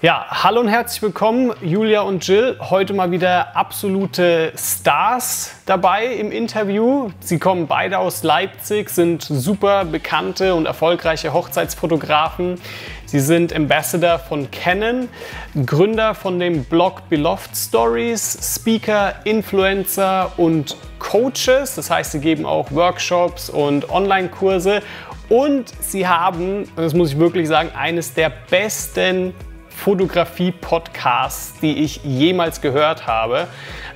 Ja, hallo und herzlich willkommen, Julia und Jill. Heute mal wieder absolute Stars dabei im Interview. Sie kommen beide aus Leipzig, sind super bekannte und erfolgreiche Hochzeitsfotografen. Sie sind Ambassador von Canon, Gründer von dem Blog Beloved Stories, Speaker, Influencer und Coaches. Das heißt, sie geben auch Workshops und Online-Kurse. Und sie haben, das muss ich wirklich sagen, eines der besten Fotografie-Podcasts, die ich jemals gehört habe.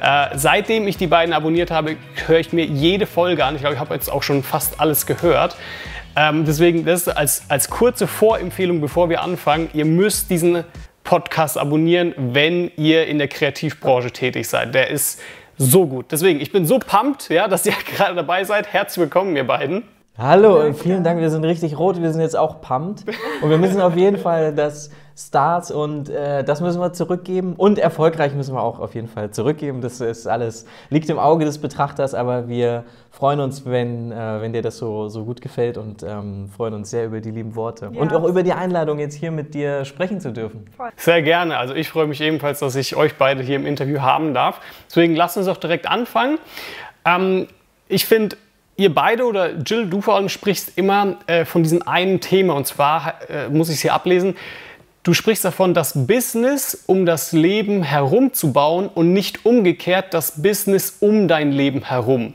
Äh, seitdem ich die beiden abonniert habe, höre ich mir jede Folge an. Ich glaube, ich habe jetzt auch schon fast alles gehört. Ähm, deswegen, das ist als, als kurze Vorempfehlung, bevor wir anfangen, ihr müsst diesen Podcast abonnieren, wenn ihr in der Kreativbranche tätig seid. Der ist so gut. Deswegen, ich bin so pumped, ja, dass ihr gerade dabei seid. Herzlich willkommen, ihr beiden. Hallo, vielen Dank. Wir sind richtig rot. Wir sind jetzt auch pumped. Und wir müssen auf jeden Fall das Starts und äh, das müssen wir zurückgeben. Und erfolgreich müssen wir auch auf jeden Fall zurückgeben. Das ist alles, liegt im Auge des Betrachters, aber wir freuen uns, wenn, äh, wenn dir das so, so gut gefällt und ähm, freuen uns sehr über die lieben Worte. Ja. Und auch über die Einladung, jetzt hier mit dir sprechen zu dürfen. Sehr gerne. Also ich freue mich ebenfalls, dass ich euch beide hier im Interview haben darf. Deswegen lasst uns auch direkt anfangen. Ähm, ich finde, Ihr beide oder Jill, du vor allem sprichst immer äh, von diesem einen Thema und zwar äh, muss ich es hier ablesen. Du sprichst davon, das Business um das Leben herumzubauen und nicht umgekehrt das Business um dein Leben herum.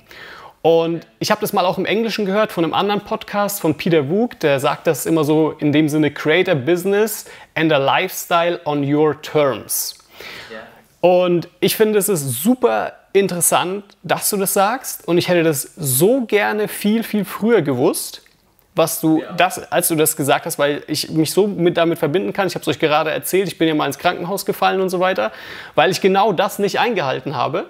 Und ich habe das mal auch im Englischen gehört von einem anderen Podcast von Peter Wook, der sagt das immer so in dem Sinne, create a business and a lifestyle on your terms. Yeah. Und ich finde, es ist super interessant, dass du das sagst und ich hätte das so gerne viel, viel früher gewusst was du ja. das, als du das gesagt hast, weil ich mich so mit damit verbinden kann. Ich habe es euch gerade erzählt, ich bin ja mal ins Krankenhaus gefallen und so weiter, weil ich genau das nicht eingehalten habe.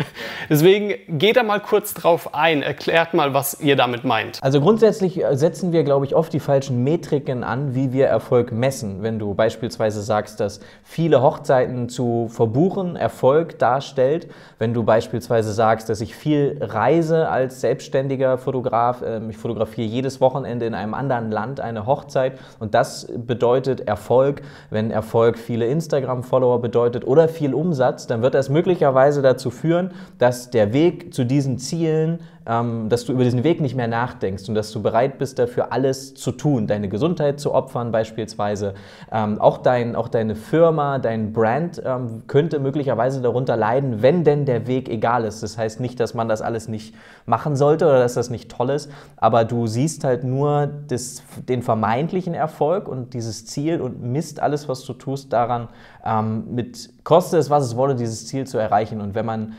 Deswegen geht da mal kurz drauf ein, erklärt mal, was ihr damit meint. Also grundsätzlich äh, setzen wir, glaube ich, oft die falschen Metriken an, wie wir Erfolg messen. Wenn du beispielsweise sagst, dass viele Hochzeiten zu verbuchen Erfolg darstellt, wenn du beispielsweise sagst, dass ich viel reise als selbstständiger Fotograf, ähm, ich fotografiere jedes Wochenende Wochenende in einem anderen Land eine Hochzeit und das bedeutet Erfolg. Wenn Erfolg viele Instagram-Follower bedeutet oder viel Umsatz, dann wird das möglicherweise dazu führen, dass der Weg zu diesen Zielen dass du über diesen Weg nicht mehr nachdenkst und dass du bereit bist, dafür alles zu tun, deine Gesundheit zu opfern beispielsweise. Ähm, auch, dein, auch deine Firma, dein Brand ähm, könnte möglicherweise darunter leiden, wenn denn der Weg egal ist. Das heißt nicht, dass man das alles nicht machen sollte oder dass das nicht toll ist, aber du siehst halt nur das, den vermeintlichen Erfolg und dieses Ziel und misst alles, was du tust, daran, ähm, mit koste es, was es wolle, dieses Ziel zu erreichen. Und wenn man ähm,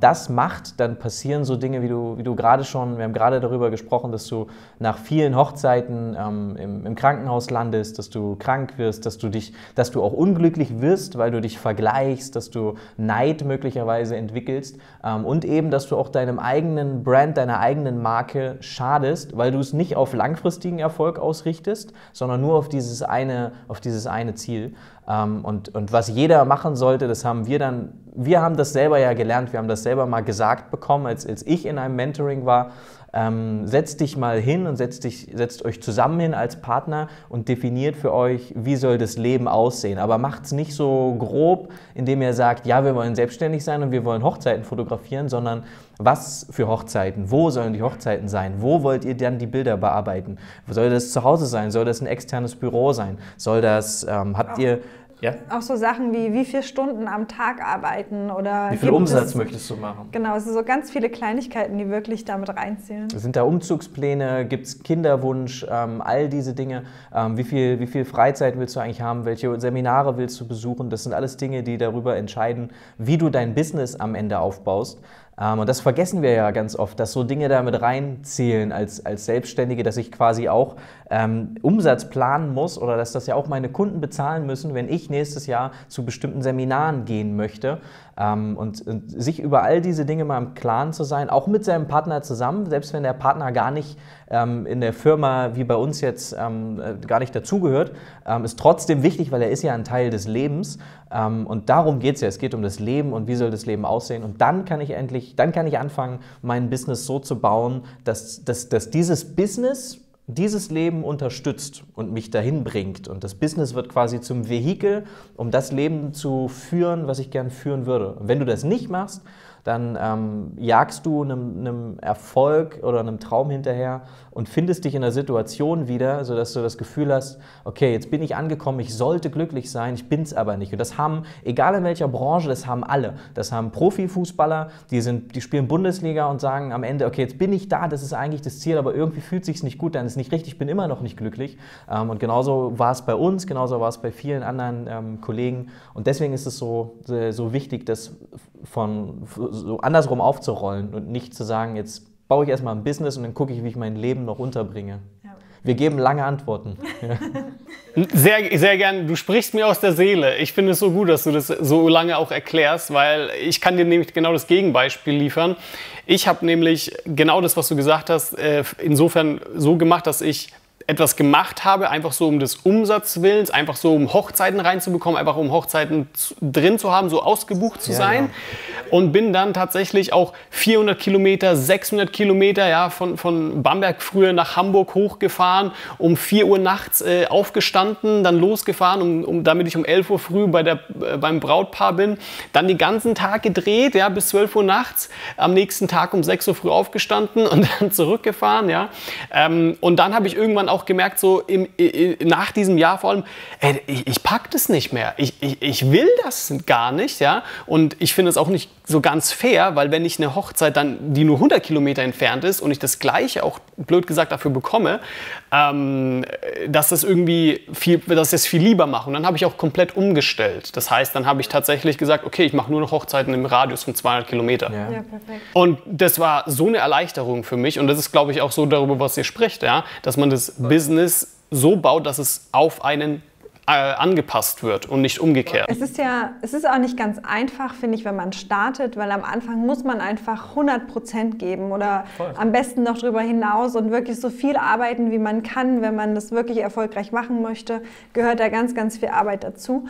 das macht, dann passieren so Dinge, wie du, wie du gerade schon, wir haben gerade darüber gesprochen, dass du nach vielen Hochzeiten ähm, im, im, Krankenhaus landest, dass du krank wirst, dass du dich, dass du auch unglücklich wirst, weil du dich vergleichst, dass du Neid möglicherweise entwickelst ähm, und eben, dass du auch deinem eigenen Brand, deiner eigenen Marke schadest, weil du es nicht auf langfristigen Erfolg ausrichtest, sondern nur auf dieses eine, auf dieses eine Ziel. Ähm, und, und was jeder machen sollte, das haben wir dann, wir haben das selber ja gelernt, wir haben das selber mal gesagt bekommen, als, als ich in einem Mentoring war. Ähm, setzt dich mal hin und setzt, dich, setzt euch zusammen hin als Partner und definiert für euch, wie soll das Leben aussehen. Aber macht es nicht so grob, indem ihr sagt, ja, wir wollen selbstständig sein und wir wollen Hochzeiten fotografieren, sondern was für Hochzeiten? Wo sollen die Hochzeiten sein? Wo wollt ihr dann die Bilder bearbeiten? Soll das zu Hause sein? Soll das ein externes Büro sein? Soll das, ähm, habt ihr ja? Auch so Sachen wie, wie viele Stunden am Tag arbeiten oder. Wie viel Umsatz es, möchtest du machen? Genau, es sind so ganz viele Kleinigkeiten, die wirklich damit reinzählen. Sind da Umzugspläne? Gibt es Kinderwunsch? Ähm, all diese Dinge. Ähm, wie, viel, wie viel Freizeit willst du eigentlich haben? Welche Seminare willst du besuchen? Das sind alles Dinge, die darüber entscheiden, wie du dein Business am Ende aufbaust. Ähm, und das vergessen wir ja ganz oft, dass so Dinge damit reinzählen als, als Selbstständige, dass ich quasi auch ähm, Umsatz planen muss oder dass das ja auch meine Kunden bezahlen müssen, wenn ich nächstes Jahr zu bestimmten Seminaren gehen möchte. Ähm, und, und, sich über all diese Dinge mal im Klaren zu sein, auch mit seinem Partner zusammen, selbst wenn der Partner gar nicht ähm, in der Firma wie bei uns jetzt ähm, äh, gar nicht dazugehört, ähm, ist trotzdem wichtig, weil er ist ja ein Teil des Lebens. Ähm, und darum geht es ja. Es geht um das Leben und wie soll das Leben aussehen. Und dann kann ich endlich, dann kann ich anfangen, mein Business so zu bauen, dass, dass, dass dieses Business dieses Leben unterstützt und mich dahin bringt und das Business wird quasi zum Vehikel, um das Leben zu führen, was ich gern führen würde. Und wenn du das nicht machst, dann ähm, jagst du einem, einem, Erfolg oder einem Traum hinterher und findest dich in einer Situation wieder, sodass du das Gefühl hast, okay, jetzt bin ich angekommen, ich sollte glücklich sein, ich bin es aber nicht. Und das haben, egal in welcher Branche, das haben alle. Das haben Profifußballer, die, sind, die spielen Bundesliga und sagen am Ende, okay, jetzt bin ich da, das ist eigentlich das Ziel, aber irgendwie fühlt es sich nicht gut an, es ist nicht richtig, ich bin immer noch nicht glücklich. Ähm, und genauso war es bei uns, genauso war es bei vielen anderen ähm, Kollegen. Und deswegen ist es so, so wichtig, das von so andersrum aufzurollen und nicht zu sagen, jetzt baue ich erstmal ein Business und dann gucke ich, wie ich mein Leben noch unterbringe. Ja. Wir geben lange Antworten. Ja. Sehr, sehr gern. Du sprichst mir aus der Seele. Ich finde es so gut, dass du das so lange auch erklärst, weil ich kann dir nämlich genau das Gegenbeispiel liefern. Ich habe nämlich genau das, was du gesagt hast, äh, insofern so gemacht, dass ich etwas gemacht habe, einfach so um des Umsatzwillens, einfach so um Hochzeiten reinzubekommen, einfach um Hochzeiten drin zu haben, so ausgebucht zu sein. Ja. Und bin dann tatsächlich auch 400 Kilometer, 600 Kilometer ja, von, von Bamberg früher nach Hamburg hochgefahren, um 4 Uhr nachts äh, aufgestanden, dann losgefahren, um, um, damit ich um 11 Uhr früh bei der, äh, beim Brautpaar bin. Dann den ganzen Tag gedreht, ja, bis 12 Uhr nachts, am nächsten Tag um 6 Uhr früh aufgestanden und dann zurückgefahren. Ja. Ähm, und dann habe ich irgendwann auch gemerkt, so im, nach diesem Jahr vor allem, ey, ich, ich pack das nicht mehr. Ich, ich, ich will das gar nicht, ja. Und ich finde es auch nicht so ganz fair, weil wenn ich eine Hochzeit dann, die nur 100 Kilometer entfernt ist und ich das Gleiche auch blöd gesagt dafür bekomme, ähm, dass das irgendwie viel, dass ich das viel lieber mache. Und dann habe ich auch komplett umgestellt. Das heißt, dann habe ich tatsächlich gesagt, okay, ich mache nur noch Hochzeiten im Radius von 200 Kilometer. Ja. Ja, und das war so eine Erleichterung für mich. Und das ist, glaube ich, auch so darüber, was ihr spricht, ja, dass man das Business so baut, dass es auf einen angepasst wird und nicht umgekehrt. Es ist ja, es ist auch nicht ganz einfach, finde ich, wenn man startet, weil am Anfang muss man einfach 100 Prozent geben oder Voll. am besten noch darüber hinaus und wirklich so viel arbeiten, wie man kann, wenn man das wirklich erfolgreich machen möchte, gehört da ganz, ganz viel Arbeit dazu.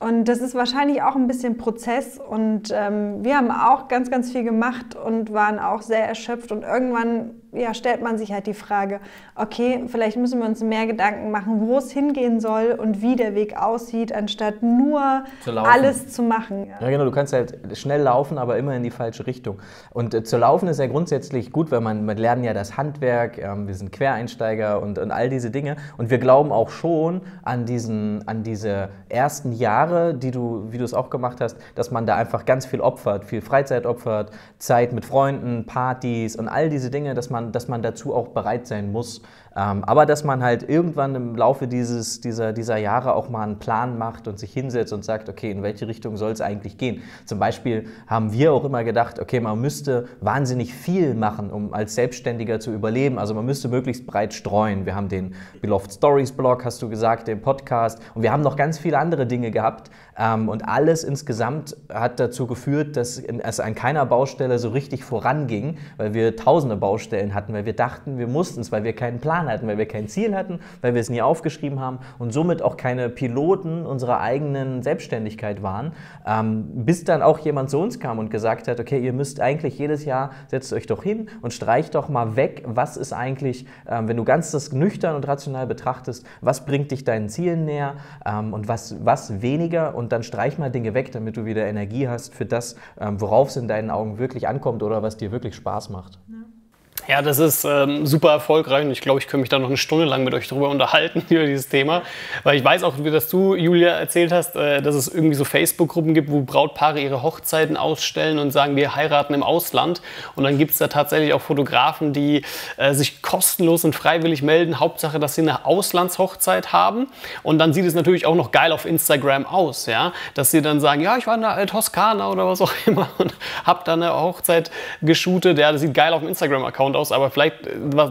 Und das ist wahrscheinlich auch ein bisschen Prozess. Und ähm, wir haben auch ganz, ganz viel gemacht und waren auch sehr erschöpft. Und irgendwann ja, stellt man sich halt die Frage, okay, vielleicht müssen wir uns mehr Gedanken machen, wo es hingehen soll und wie der Weg aussieht, anstatt nur zu alles zu machen. Ja. ja. genau, du kannst halt schnell laufen, aber immer in die falsche Richtung. Und äh, zu laufen ist ja grundsätzlich gut, weil man, man lernt ja das Handwerk, ähm, wir sind Quereinsteiger und, und all diese Dinge. Und wir glauben auch schon an, diesen, an diese ersten Jahre, die du, wie du es auch gemacht hast, dass man da einfach ganz viel opfert, viel Freizeit opfert, Zeit mit Freunden, Partys und all diese Dinge, dass man man, dass man dazu auch bereit sein muss, aber dass man halt irgendwann im Laufe dieses, dieser, dieser Jahre auch mal einen Plan macht und sich hinsetzt und sagt, okay, in welche Richtung soll es eigentlich gehen? Zum Beispiel haben wir auch immer gedacht, okay, man müsste wahnsinnig viel machen, um als Selbstständiger zu überleben. Also man müsste möglichst breit streuen. Wir haben den Beloved Stories Blog, hast du gesagt, den Podcast und wir haben noch ganz viele andere Dinge gehabt. Ähm, und alles insgesamt hat dazu geführt, dass es an keiner Baustelle so richtig voranging, weil wir tausende Baustellen hatten, weil wir dachten, wir mussten es, weil wir keinen Plan hatten, weil wir kein Ziel hatten, weil wir es nie aufgeschrieben haben und somit auch keine Piloten unserer eigenen Selbstständigkeit waren, ähm, bis dann auch jemand zu uns kam und gesagt hat, okay, ihr müsst eigentlich jedes Jahr, setzt euch doch hin und streicht doch mal weg, was ist eigentlich, ähm, wenn du ganz das nüchtern und rational betrachtest, was bringt dich deinen Zielen näher ähm, und was, was weniger und dann streich mal Dinge weg, damit du wieder Energie hast für das, ähm, worauf es in deinen Augen wirklich ankommt oder was dir wirklich Spaß macht. Ja. Ja, das ist ähm, super erfolgreich und ich glaube, ich könnte mich da noch eine Stunde lang mit euch darüber unterhalten, über dieses Thema. Weil ich weiß auch, wie das du, Julia, erzählt hast, äh, dass es irgendwie so Facebook-Gruppen gibt, wo Brautpaare ihre Hochzeiten ausstellen und sagen, wir heiraten im Ausland. Und dann gibt es da tatsächlich auch Fotografen, die äh, sich kostenlos und freiwillig melden. Hauptsache, dass sie eine Auslandshochzeit haben. Und dann sieht es natürlich auch noch geil auf Instagram aus, ja. Dass sie dann sagen, ja, ich war in der Toskana oder was auch immer und habe da eine Hochzeit geshootet. Ja, das sieht geil auf dem Instagram-Account aus, aber vielleicht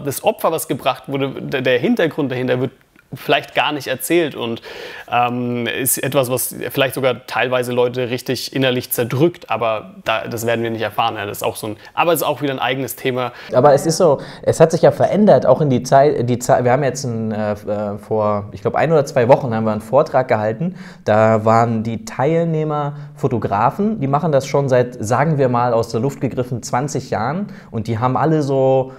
das Opfer, was gebracht wurde, der Hintergrund dahinter wird vielleicht gar nicht erzählt und ähm, ist etwas, was vielleicht sogar teilweise Leute richtig innerlich zerdrückt, aber da, das werden wir nicht erfahren. Ja, das ist auch so ein, aber es ist auch wieder ein eigenes Thema. Aber es ist so, es hat sich ja verändert, auch in die Zeit, die Zeit wir haben jetzt ein, äh, äh, vor, ich glaube, ein oder zwei Wochen haben wir einen Vortrag gehalten, da waren die Teilnehmer Fotografen, die machen das schon seit, sagen wir mal, aus der Luft gegriffen 20 Jahren und die haben alle so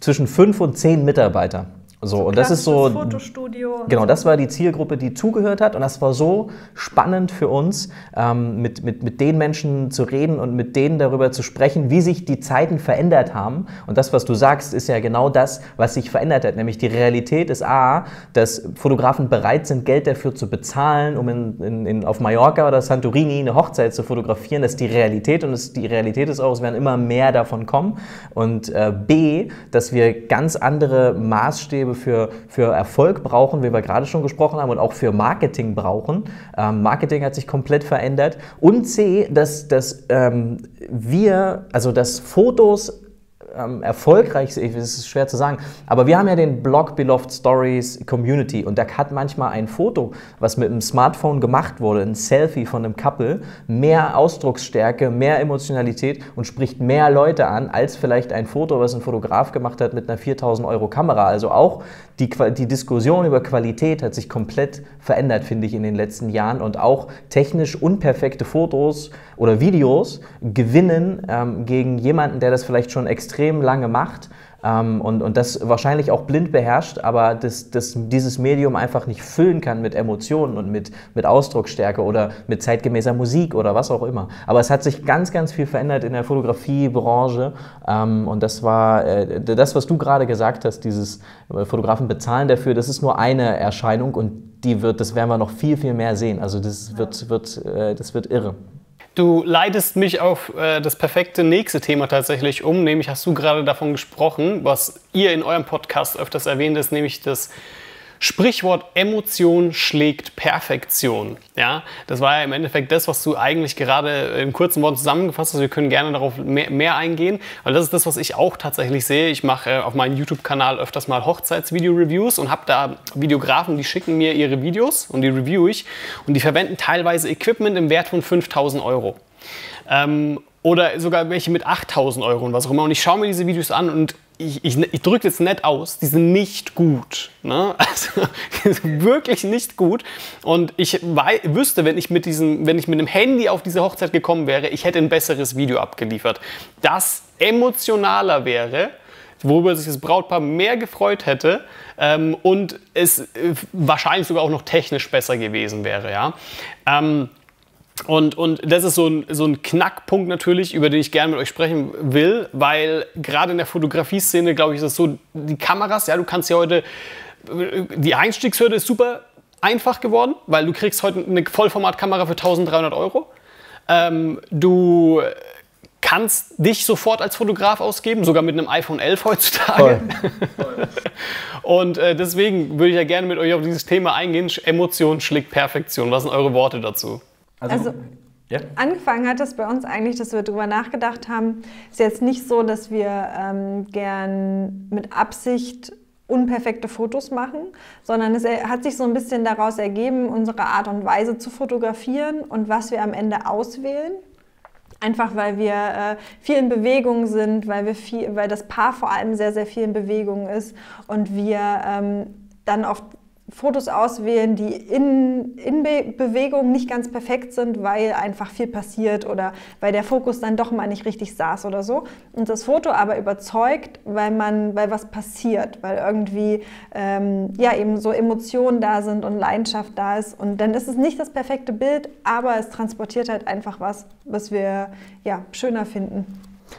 zwischen fünf und zehn Mitarbeiter. So, und das ist so. Fotostudio. Genau, das war die Zielgruppe, die zugehört hat. Und das war so spannend für uns, ähm, mit, mit, mit den Menschen zu reden und mit denen darüber zu sprechen, wie sich die Zeiten verändert haben. Und das, was du sagst, ist ja genau das, was sich verändert hat. Nämlich die Realität ist A, dass Fotografen bereit sind, Geld dafür zu bezahlen, um in, in, in auf Mallorca oder Santorini eine Hochzeit zu fotografieren. Das ist die Realität und es, die Realität ist auch, es werden immer mehr davon kommen. Und äh, B, dass wir ganz andere Maßstäbe für, für Erfolg brauchen, wie wir gerade schon gesprochen haben, und auch für Marketing brauchen. Ähm, Marketing hat sich komplett verändert. Und C, dass, dass ähm, wir, also dass Fotos ähm, erfolgreich ist, ist schwer zu sagen, aber wir haben ja den Blog Beloved Stories Community und da hat manchmal ein Foto, was mit einem Smartphone gemacht wurde, ein Selfie von einem Couple, mehr Ausdrucksstärke, mehr Emotionalität und spricht mehr Leute an, als vielleicht ein Foto, was ein Fotograf gemacht hat mit einer 4000 Euro Kamera. Also auch die, die Diskussion über Qualität hat sich komplett verändert, finde ich, in den letzten Jahren und auch technisch unperfekte Fotos oder Videos gewinnen ähm, gegen jemanden, der das vielleicht schon extrem lange macht ähm, und, und das wahrscheinlich auch blind beherrscht, aber das, das, dieses Medium einfach nicht füllen kann mit Emotionen und mit, mit Ausdrucksstärke oder mit zeitgemäßer Musik oder was auch immer. Aber es hat sich ganz, ganz viel verändert in der Fotografiebranche ähm, und das war äh, das, was du gerade gesagt hast, dieses äh, Fotografen bezahlen dafür, das ist nur eine Erscheinung und die wird, das werden wir noch viel, viel mehr sehen. Also das wird, wird, äh, das wird irre. Du leitest mich auf äh, das perfekte nächste Thema tatsächlich um, nämlich hast du gerade davon gesprochen, was ihr in eurem Podcast öfters erwähnt ist, nämlich das Sprichwort Emotion schlägt Perfektion. Ja, das war ja im Endeffekt das, was du eigentlich gerade in kurzen Worten zusammengefasst hast. Wir können gerne darauf mehr, mehr eingehen, weil das ist das, was ich auch tatsächlich sehe. Ich mache äh, auf meinem YouTube-Kanal öfters mal Hochzeitsvideo-Reviews und habe da Videografen, die schicken mir ihre Videos und die review ich und die verwenden teilweise Equipment im Wert von 5000 Euro. Ähm, oder sogar welche mit 8000 Euro und was auch immer. Und ich schaue mir diese Videos an und ich, ich, ich drücke jetzt nett aus, die sind nicht gut. Ne? Also, wirklich nicht gut. Und ich wüsste, wenn ich, mit diesem, wenn ich mit dem Handy auf diese Hochzeit gekommen wäre, ich hätte ein besseres Video abgeliefert, das emotionaler wäre, worüber sich das Brautpaar mehr gefreut hätte ähm, und es äh, wahrscheinlich sogar auch noch technisch besser gewesen wäre. Ja? Ähm, und, und das ist so ein, so ein Knackpunkt natürlich, über den ich gerne mit euch sprechen will, weil gerade in der Fotografie-Szene, glaube ich, ist es so, die Kameras, ja, du kannst ja heute, die Einstiegshürde ist super einfach geworden, weil du kriegst heute eine Vollformatkamera für 1300 Euro. Ähm, du kannst dich sofort als Fotograf ausgeben, sogar mit einem iPhone 11 heutzutage. Voll. Und äh, deswegen würde ich ja gerne mit euch auf dieses Thema eingehen. Emotion schlägt Perfektion. Was sind eure Worte dazu? Also, also ja. angefangen hat es bei uns eigentlich, dass wir darüber nachgedacht haben, ist jetzt nicht so, dass wir ähm, gern mit Absicht unperfekte Fotos machen, sondern es hat sich so ein bisschen daraus ergeben, unsere Art und Weise zu fotografieren und was wir am Ende auswählen. Einfach weil wir äh, viel in Bewegung sind, weil, wir viel, weil das Paar vor allem sehr, sehr viel in Bewegung ist und wir ähm, dann oft Fotos auswählen, die in, in Be Bewegung nicht ganz perfekt sind, weil einfach viel passiert oder weil der Fokus dann doch mal nicht richtig saß oder so. Und das Foto aber überzeugt, weil man, weil was passiert, weil irgendwie ähm, ja eben so Emotionen da sind und Leidenschaft da ist. Und dann ist es nicht das perfekte Bild, aber es transportiert halt einfach was, was wir ja schöner finden.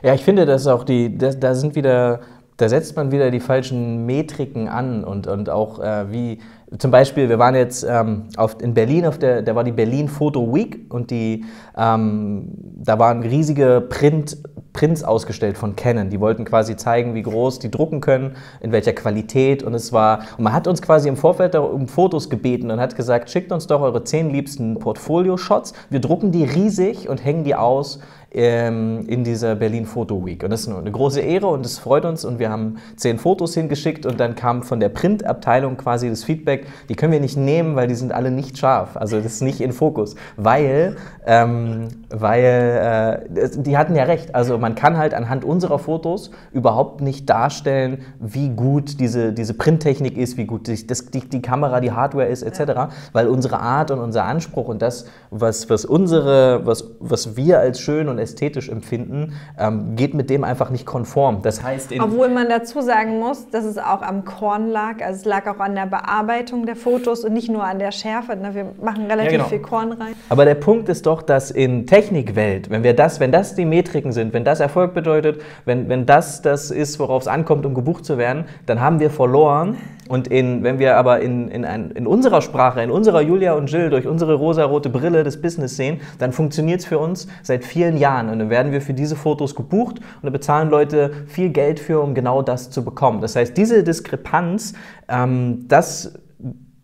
Ja, ich finde, dass auch die, da, da sind wieder da setzt man wieder die falschen Metriken an und, und auch äh, wie zum Beispiel, wir waren jetzt ähm, auf, in Berlin, auf der, da war die Berlin Photo Week und die, ähm, da waren riesige Print, Prints ausgestellt von Canon. Die wollten quasi zeigen, wie groß die drucken können, in welcher Qualität und es war, und man hat uns quasi im Vorfeld um Fotos gebeten und hat gesagt, schickt uns doch eure zehn liebsten Portfolio-Shots, wir drucken die riesig und hängen die aus ähm, in dieser Berlin Photo Week. Und das ist eine große Ehre und es freut uns. Und wir haben zehn Fotos hingeschickt und dann kam von der Printabteilung quasi das Feedback, die können wir nicht nehmen, weil die sind alle nicht scharf. Also das ist nicht in Fokus. Weil, ähm, weil äh, die hatten ja recht. Also man kann halt anhand unserer Fotos überhaupt nicht darstellen, wie gut diese, diese Printtechnik ist, wie gut die, das, die, die Kamera, die Hardware ist, etc. Weil unsere Art und unser Anspruch und das, was, was unsere, was, was wir als schön und ästhetisch empfinden, ähm, geht mit dem einfach nicht konform. Das heißt, obwohl man dazu sagen muss, dass es auch am Korn lag, also es lag auch an der Bearbeitung der Fotos und nicht nur an der Schärfe. Ne? Wir machen relativ ja, genau. viel Korn rein. Aber der Punkt ist doch, dass in Technikwelt, wenn wir das, wenn das die Metriken sind, wenn das Erfolg bedeutet, wenn, wenn das das ist, worauf es ankommt, um gebucht zu werden, dann haben wir verloren. Und in, wenn wir aber in, in, ein, in unserer Sprache, in unserer Julia und Jill, durch unsere rosa-rote Brille des Business sehen, dann funktioniert es für uns seit vielen Jahren. Und dann werden wir für diese Fotos gebucht und dann bezahlen Leute viel Geld für, um genau das zu bekommen. Das heißt, diese Diskrepanz, ähm, das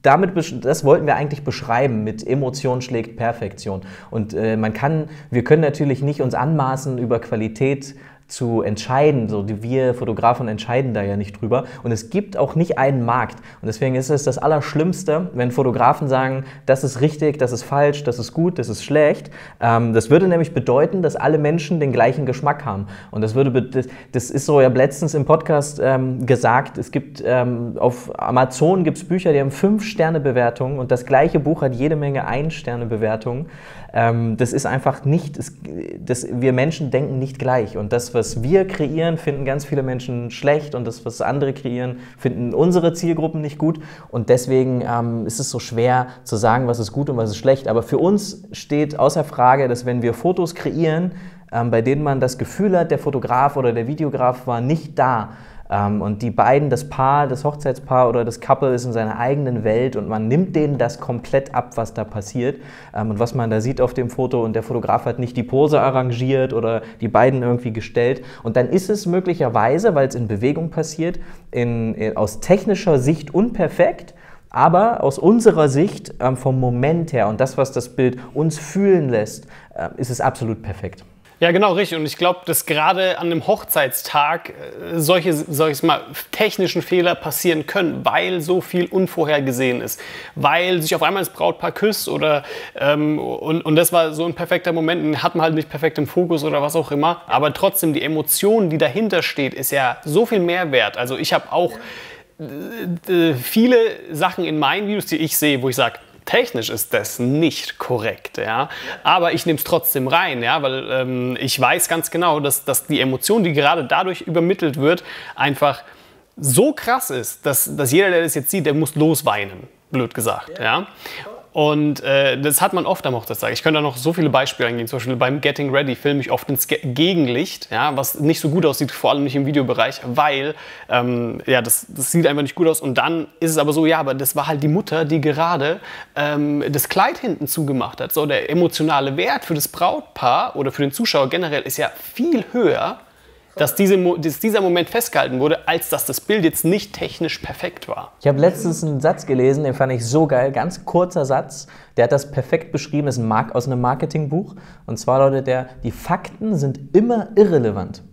damit, das wollten wir eigentlich beschreiben mit Emotion schlägt Perfektion. Und äh, man kann, wir können natürlich nicht uns anmaßen, über Qualität zu entscheiden. So, wir Fotografen entscheiden da ja nicht drüber. Und es gibt auch nicht einen Markt. Und deswegen ist es das Allerschlimmste, wenn Fotografen sagen, das ist richtig, das ist falsch, das ist gut, das ist schlecht. Ähm, das würde nämlich bedeuten, dass alle Menschen den gleichen Geschmack haben. Und das würde, das, ist so, ich habe letztens im Podcast ähm, gesagt, es gibt ähm, auf Amazon gibt es Bücher, die haben fünf Sterne Bewertungen und das gleiche Buch hat jede Menge Ein Sterne Bewertungen. Ähm, das ist einfach nicht, das, das, wir Menschen denken nicht gleich. Und das, was wir kreieren, finden ganz viele Menschen schlecht und das, was andere kreieren, finden unsere Zielgruppen nicht gut. Und deswegen ähm, ist es so schwer zu sagen, was ist gut und was ist schlecht. Aber für uns steht außer Frage, dass wenn wir Fotos kreieren, ähm, bei denen man das Gefühl hat, der Fotograf oder der Videograf war nicht da, und die beiden, das Paar, das Hochzeitspaar oder das Couple ist in seiner eigenen Welt und man nimmt denen das komplett ab, was da passiert. Ähm, und was man da sieht auf dem Foto und der Fotograf hat nicht die Pose arrangiert oder die beiden irgendwie gestellt. Und dann ist es möglicherweise, weil es in Bewegung passiert, in, in, aus technischer Sicht unperfekt. Aber aus unserer Sicht, ähm, vom Moment her und das, was das Bild uns fühlen lässt, ist es absolut perfekt. Ja, genau, richtig. Und ich glaube, dass gerade an einem Hochzeitstag äh, solche, sag ich mal, technischen Fehler passieren können, weil so viel unvorhergesehen ist. Weil sich auf einmal das Brautpaar küsst oder ähm, und, und das war so ein perfekter Moment, den hat man halt nicht perfekt im Fokus oder was auch immer. Aber trotzdem, die Emotion, die dahinter steht, ist ja so viel mehr wert. Also ich habe auch äh, viele Sachen in meinen Videos, die ich sehe, wo ich sage, technisch ist das nicht korrekt, ja. Aber ich nehme es trotzdem rein, ja, weil ähm, ich weiß ganz genau, dass, dass die Emotion, die gerade dadurch übermittelt wird, einfach so krass ist, dass, dass jeder, der das jetzt sieht, der muss losweinen, blöd gesagt, ja. Und äh, das hat man oft am Hochzeitstag. Ich könnte da noch so viele Beispiele eingehen. Zum Beispiel beim Getting Ready filme ich oft ins Ge Gegenlicht, ja, was nicht so gut aussieht, vor allem nicht im Videobereich, weil ähm, ja, das, das sieht einfach nicht gut aus. Und dann ist es aber so, ja, aber das war halt die Mutter, die gerade ähm, das Kleid hinten zugemacht hat. So, der emotionale Wert für das Brautpaar oder für den Zuschauer generell ist ja viel höher dass, diese, dass, dieser Moment festgehalten wurde, als dass das Bild jetzt nicht technisch perfekt war. Ich habe letztens einen Satz gelesen, den fand ich so geil, ganz kurzer Satz, der hat das perfekt beschrieben, das ist ein aus einem Marketingbuch. Und zwar lautet der, die Fakten sind immer irrelevant.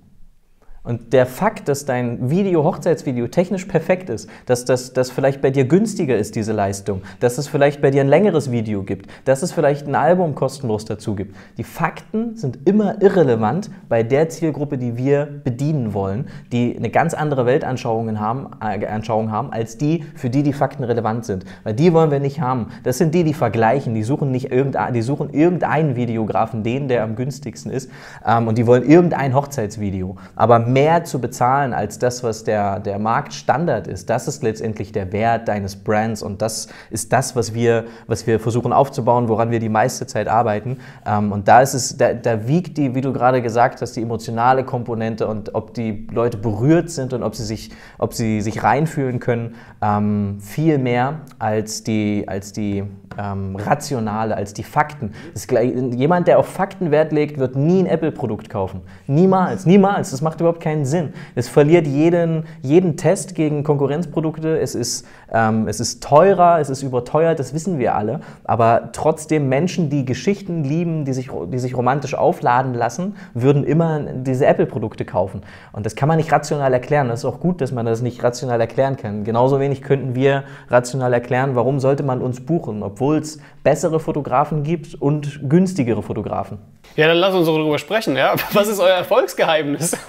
Und der Fakt, dass dein Video, Hochzeitsvideo technisch perfekt ist, dass das dass vielleicht bei dir günstiger ist, diese Leistung, dass es vielleicht bei dir ein längeres Video gibt, dass es vielleicht ein Album kostenlos dazu gibt. Die Fakten sind immer irrelevant bei der Zielgruppe, die wir bedienen wollen, die eine ganz andere Weltanschauung haben, äh, Anschauung haben als die, für die die Fakten relevant sind. Weil die wollen wir nicht haben. Das sind die, die vergleichen, die suchen nicht irgendein, die suchen irgendeinen Videografen, den, der am günstigsten ist, ähm, und die wollen irgendein Hochzeitsvideo. Aber mehr zu bezahlen als das, was der, der Marktstandard ist, das ist letztendlich der Wert deines Brands und das ist das, was wir, was wir versuchen aufzubauen, woran wir die meiste Zeit arbeiten. Ähm, und da ist es, da, da wiegt die, wie du gerade gesagt hast, die emotionale Komponente und ob die Leute berührt sind und ob sie sich, ob sie sich reinfühlen können, ähm, viel mehr als die, als die ähm, rationale, als die Fakten. Gleich, jemand, der auf Fakten Wert legt, wird nie ein Apple-Produkt kaufen. Niemals, niemals. Das macht überhaupt keinen Sinn. Es verliert jeden, jeden Test gegen Konkurrenzprodukte. Es ist, ähm, es ist teurer, es ist überteuert, das wissen wir alle. Aber trotzdem Menschen, die Geschichten lieben, die sich, die sich romantisch aufladen lassen, würden immer diese Apple-Produkte kaufen. Und das kann man nicht rational erklären. Das ist auch gut, dass man das nicht rational erklären kann. Genauso wenig könnten wir rational erklären, warum sollte man uns buchen, obwohl es bessere Fotografen gibt und günstigere Fotografen. Ja, dann lass uns darüber sprechen. Ja? Was ist euer Erfolgsgeheimnis?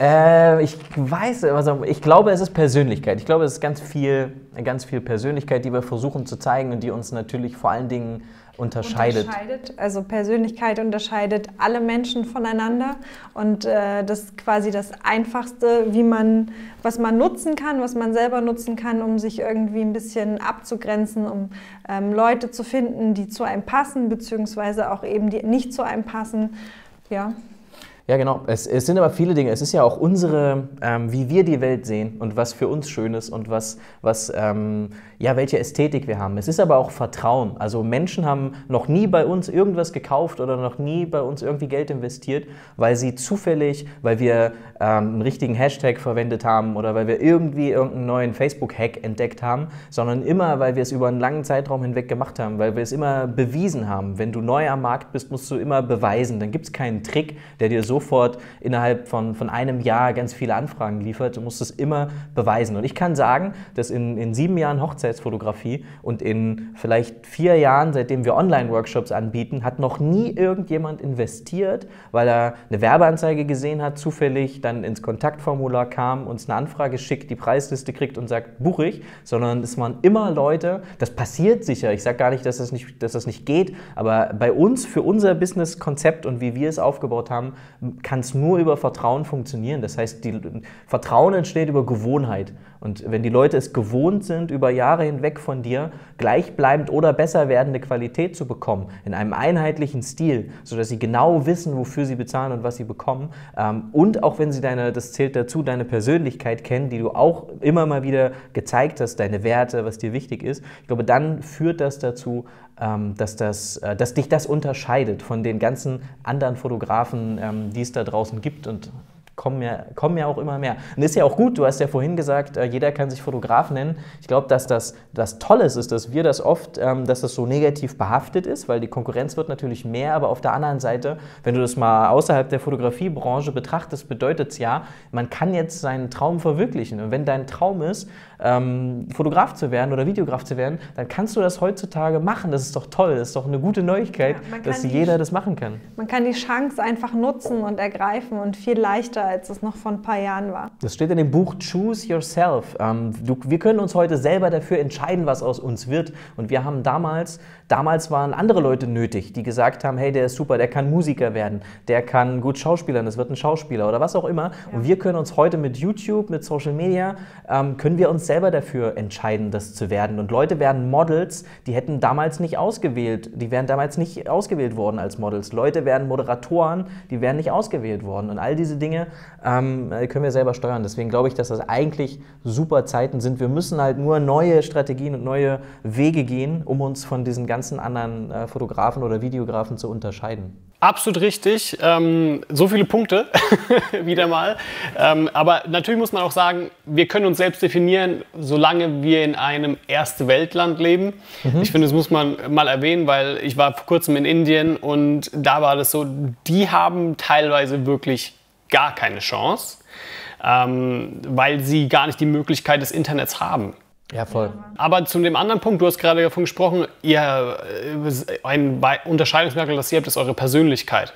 Äh, ich weiß, also ich glaube, es ist Persönlichkeit. Ich glaube, es ist ganz viel, ganz viel Persönlichkeit, die wir versuchen zu zeigen und die uns natürlich vor allen Dingen unterscheidet. unterscheidet. Also Persönlichkeit unterscheidet alle Menschen voneinander und äh, das ist quasi das Einfachste, wie man, was man nutzen kann, was man selber nutzen kann, um sich irgendwie ein bisschen abzugrenzen, um ähm, Leute zu finden, die zu einem passen, beziehungsweise auch eben die nicht zu einem passen. Ja. Ja, genau. Es, es, sind aber viele Dinge. Es ist ja auch unsere, ähm, wie wir die Welt sehen und was für uns schön ist und was, was ähm, ja, welche Ästhetik wir haben. Es ist aber auch Vertrauen. Also Menschen haben noch nie bei uns irgendwas gekauft oder noch nie bei uns irgendwie Geld investiert, weil sie zufällig, weil wir ähm, einen richtigen Hashtag verwendet haben oder weil wir irgendwie irgendeinen neuen Facebook-Hack entdeckt haben, sondern immer, weil wir es über einen langen Zeitraum hinweg gemacht haben, weil wir es immer bewiesen haben. Wenn du neu am Markt bist, musst du immer beweisen. Dann gibt es keinen Trick, der dir so sofort innerhalb von, von einem Jahr ganz viele Anfragen liefert. Du musst es immer beweisen. Und ich kann sagen, dass in, in sieben Jahren Hochzeitsfotografie und in vielleicht vier Jahren, seitdem wir Online-Workshops anbieten, hat noch nie irgendjemand investiert, weil er eine Werbeanzeige gesehen hat, zufällig dann ins Kontaktformular kam, uns eine Anfrage schickt, die Preisliste kriegt und sagt, buche ich, sondern es waren immer Leute, das passiert sicher, ich sage gar nicht, dass das nicht, dass das nicht geht, aber bei uns, für unser Business-Konzept und wie wir es aufgebaut haben, kann es nur über Vertrauen funktionieren. Das heißt, die, Vertrauen entsteht über Gewohnheit. Und wenn die Leute es gewohnt sind, über Jahre hinweg von dir gleichbleibend oder besser werdende Qualität zu bekommen, in einem einheitlichen Stil, sodass sie genau wissen, wofür sie bezahlen und was sie bekommen, ähm, und auch wenn sie deine, das zählt dazu, deine Persönlichkeit kennen, die du auch immer mal wieder gezeigt hast, deine Werte, was dir wichtig ist, ich glaube, dann führt das dazu, ähm, dass, das, äh, dass dich das unterscheidet von den ganzen anderen Fotografen, ähm, die es da draußen gibt und kommen ja, kommen ja auch immer mehr. Und ist ja auch gut, du hast ja vorhin gesagt, äh, jeder kann sich Fotograf nennen. Ich glaube, dass das was Tolles ist, dass wir das oft, ähm, dass das so negativ behaftet ist, weil die Konkurrenz wird natürlich mehr, aber auf der anderen Seite, wenn du das mal außerhalb der Fotografiebranche betrachtest, bedeutet es ja, man kann jetzt seinen Traum verwirklichen. Und wenn dein Traum ist, ähm, Fotograf zu werden oder Videograf zu werden, dann kannst du das heutzutage machen. Das ist doch toll, das ist doch eine gute Neuigkeit, ja, dass jeder das machen kann. Man kann die Chance einfach nutzen und ergreifen und viel leichter, als es noch vor ein paar Jahren war. Das steht in dem Buch Choose Yourself. Ähm, du, wir können uns heute selber dafür entscheiden, was aus uns wird. Und wir haben damals, damals waren andere Leute nötig, die gesagt haben, hey, der ist super, der kann Musiker werden, der kann gut Schauspielern, das wird ein Schauspieler oder was auch immer. Ja. Und wir können uns heute mit YouTube, mit Social Media, ähm, können wir uns selber dafür entscheiden, das zu werden. Und Leute werden Models, die hätten damals nicht ausgewählt, die wären damals nicht ausgewählt worden als Models. Leute werden Moderatoren, die wären nicht ausgewählt worden. Und all diese Dinge ähm, können wir selber steuern. Deswegen glaube ich, dass das eigentlich super Zeiten sind. Wir müssen halt nur neue Strategien und neue Wege gehen, um uns von diesen ganzen anderen äh, Fotografen oder Videografen zu unterscheiden. Absolut richtig. Ähm, so viele Punkte wieder mal. Ähm, aber natürlich muss man auch sagen, wir können uns selbst definieren, solange wir in einem erste Weltland leben. Mhm. Ich finde, das muss man mal erwähnen, weil ich war vor kurzem in Indien und da war das so, die haben teilweise wirklich gar keine Chance, ähm, weil sie gar nicht die Möglichkeit des Internets haben. Ja, voll. Aber zu dem anderen Punkt, du hast gerade davon gesprochen, ihr, äh, ein Unterscheidungsmerkmal, das ihr habt, ist eure Persönlichkeit.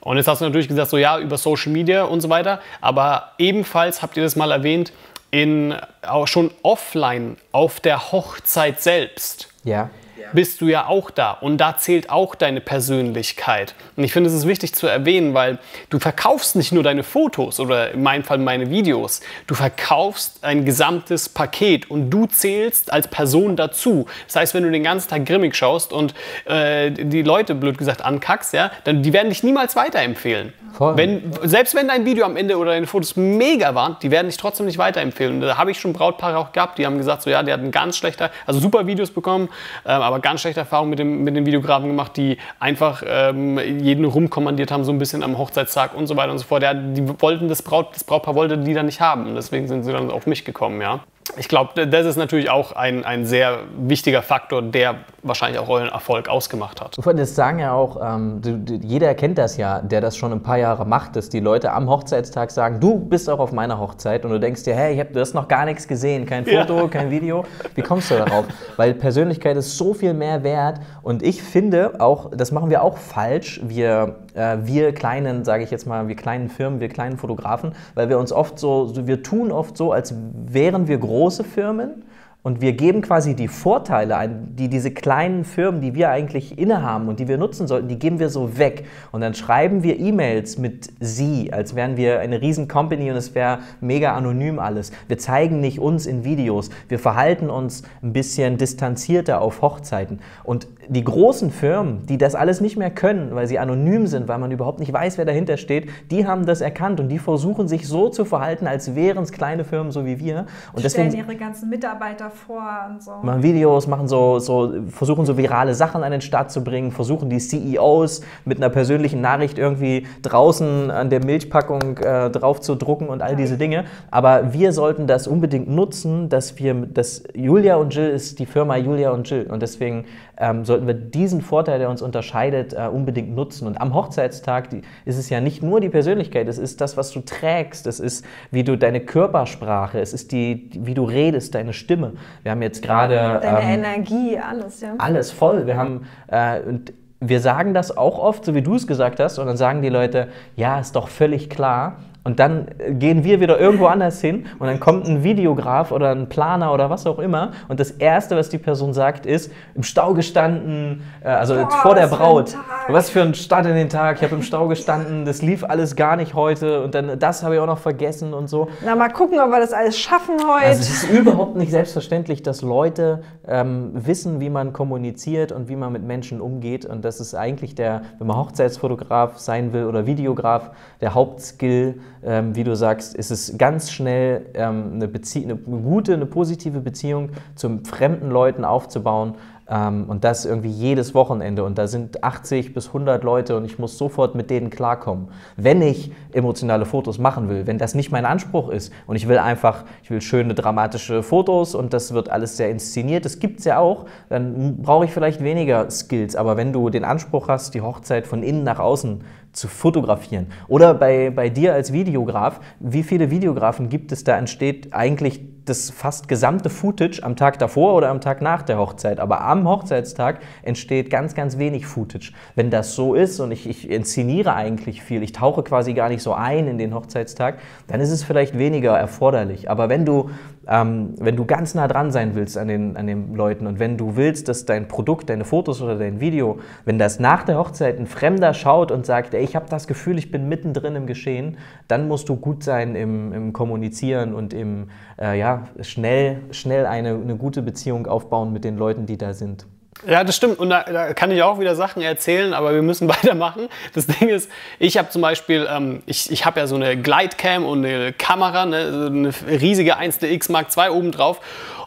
Und jetzt hast du natürlich gesagt, so ja, über Social Media und so weiter, aber ebenfalls habt ihr das mal erwähnt, in, auch schon offline auf der Hochzeit selbst. Ja bist du ja auch da und da zählt auch deine Persönlichkeit. Und ich finde, es ist wichtig zu erwähnen, weil du verkaufst nicht nur deine Fotos oder in meinem Fall meine Videos, du verkaufst ein gesamtes Paket und du zählst als Person dazu. Das heißt, wenn du den ganzen Tag grimmig schaust und äh, die Leute, blöd gesagt, ankackst, ja, dann die werden dich niemals weiterempfehlen. Voll. Wenn, selbst wenn dein Video am Ende oder deine Fotos mega waren, die werden dich trotzdem nicht weiterempfehlen. Und da habe ich schon Brautpaare auch gehabt, die haben gesagt, so ja, die hatten ganz schlechter, also super Videos bekommen, äh, aber ganz schlechte Erfahrungen mit dem, mit den Videografen gemacht, die einfach ähm, jeden rumkommandiert haben, so ein bisschen am Hochzeitstag und so weiter und so fort. Ja, die wollten das, Braut, das Brautpaar wollte die dann nicht haben. Deswegen sind sie dann auf mich gekommen, ja ich glaube, das ist natürlich auch ein, ein sehr wichtiger Faktor, der wahrscheinlich auch euren Erfolg ausgemacht hat. Das sagen ja auch, ähm, jeder kennt das ja, der das schon ein paar Jahre macht, dass die Leute am Hochzeitstag sagen, du bist auch auf meiner Hochzeit und du denkst dir, hey, ich habe das noch gar nichts gesehen, kein Foto, ja. kein Video. Wie kommst du darauf? Weil Persönlichkeit ist so viel mehr wert und ich finde auch, das machen wir auch falsch, wir, äh, wir kleinen, sage ich jetzt mal, wir kleinen Firmen, wir kleinen Fotografen, weil wir uns oft so, wir tun oft so, als wären wir groß große Firmen und wir geben quasi die Vorteile, ein, die diese kleinen Firmen, die wir eigentlich innehaben und die wir nutzen sollten, die geben wir so weg. Und dann schreiben wir E-Mails mit Sie, als wären wir eine riesen Company und es wäre mega anonym alles. Wir zeigen nicht uns in Videos. Wir verhalten uns ein bisschen distanzierter auf Hochzeiten. Und die großen Firmen, die das alles nicht mehr können, weil sie anonym sind, weil man überhaupt nicht weiß, wer dahinter steht, die haben das erkannt und die versuchen sich so zu verhalten, als wären es kleine Firmen so wie wir. Und Stellen deswegen ihre ganzen Mitarbeiter vor und so. Machen Videos, machen so, so, versuchen so virale Sachen an den Start zu bringen, versuchen die CEOs mit einer persönlichen Nachricht irgendwie draußen an der Milchpackung äh, drauf zu drucken und all diese Dinge. Aber wir sollten das unbedingt nutzen, dass wir, dass Julia und Jill ist die Firma Julia und Jill und deswegen ähm, sollten wir diesen Vorteil, der uns unterscheidet, äh, unbedingt nutzen. Und am Hochzeitstag die, ist es ja nicht nur die Persönlichkeit, es ist das, was du trägst, es ist, wie du deine Körpersprache, es ist die, wie du redest, deine Stimme. Wir haben jetzt gerade... Deine ähm, Energie, alles, ja. Alles voll. Wir haben... Äh, und wir sagen das auch oft, so wie du es gesagt hast, und dann sagen die Leute, ja, ist doch völlig klar. Und dann gehen wir wieder irgendwo anders hin und dann kommt ein Videograf oder ein Planer oder was auch immer und das Erste, was die Person sagt, ist, im Stau gestanden, äh, also Boah, vor der Braut. Was für ein Start in den Tag, ich habe im Stau gestanden, das lief alles gar nicht heute und dann das habe ich auch noch vergessen und so. Na, mal gucken, ob wir das alles schaffen heute. Also es ist überhaupt nicht selbstverständlich, dass Leute ähm, wissen, wie man kommuniziert und wie man mit Menschen umgeht und das ist eigentlich der, wenn man Hochzeitsfotograf sein will oder Videograf, der Hauptskill, ähm, wie du sagst, ist es ganz schnell ähm, eine, eine, gute, eine positive Beziehung zu fremden Leuten aufzubauen und das irgendwie jedes Wochenende. Und da sind 80 bis 100 Leute und ich muss sofort mit denen klarkommen. Wenn ich emotionale Fotos machen will, wenn das nicht mein Anspruch ist und ich will einfach, ich will schöne dramatische Fotos und das wird alles sehr inszeniert, das gibt es ja auch, dann brauche ich vielleicht weniger Skills. Aber wenn du den Anspruch hast, die Hochzeit von innen nach außen zu fotografieren. Oder bei, bei dir als Videograf, wie viele Videografen gibt es, da entsteht eigentlich das fast gesamte Footage am Tag davor oder am Tag nach der Hochzeit. Aber am Hochzeitstag entsteht ganz, ganz wenig Footage. Wenn das so ist und ich, ich inszeniere eigentlich viel, ich tauche quasi gar nicht so ein in den Hochzeitstag, dann ist es vielleicht weniger erforderlich. Aber wenn du ähm, wenn du ganz nah dran sein willst an den, an den Leuten und wenn du willst, dass dein Produkt, deine Fotos oder dein Video, wenn das nach der Hochzeit ein Fremder schaut und sagt, ey, ich habe das Gefühl, ich bin mittendrin im Geschehen, dann musst du gut sein im, im Kommunizieren und im, äh, ja, schnell, schnell eine, eine gute Beziehung aufbauen mit den Leuten, die da sind. Ja, das stimmt. Und da, da, kann ich auch wieder Sachen erzählen, aber wir müssen weitermachen. Das Ding ist, ich habe zum Beispiel, ähm, ich, ich habe ja so eine Glidecam und eine Kamera, ne, eine riesige 1DX Mark II oben drauf.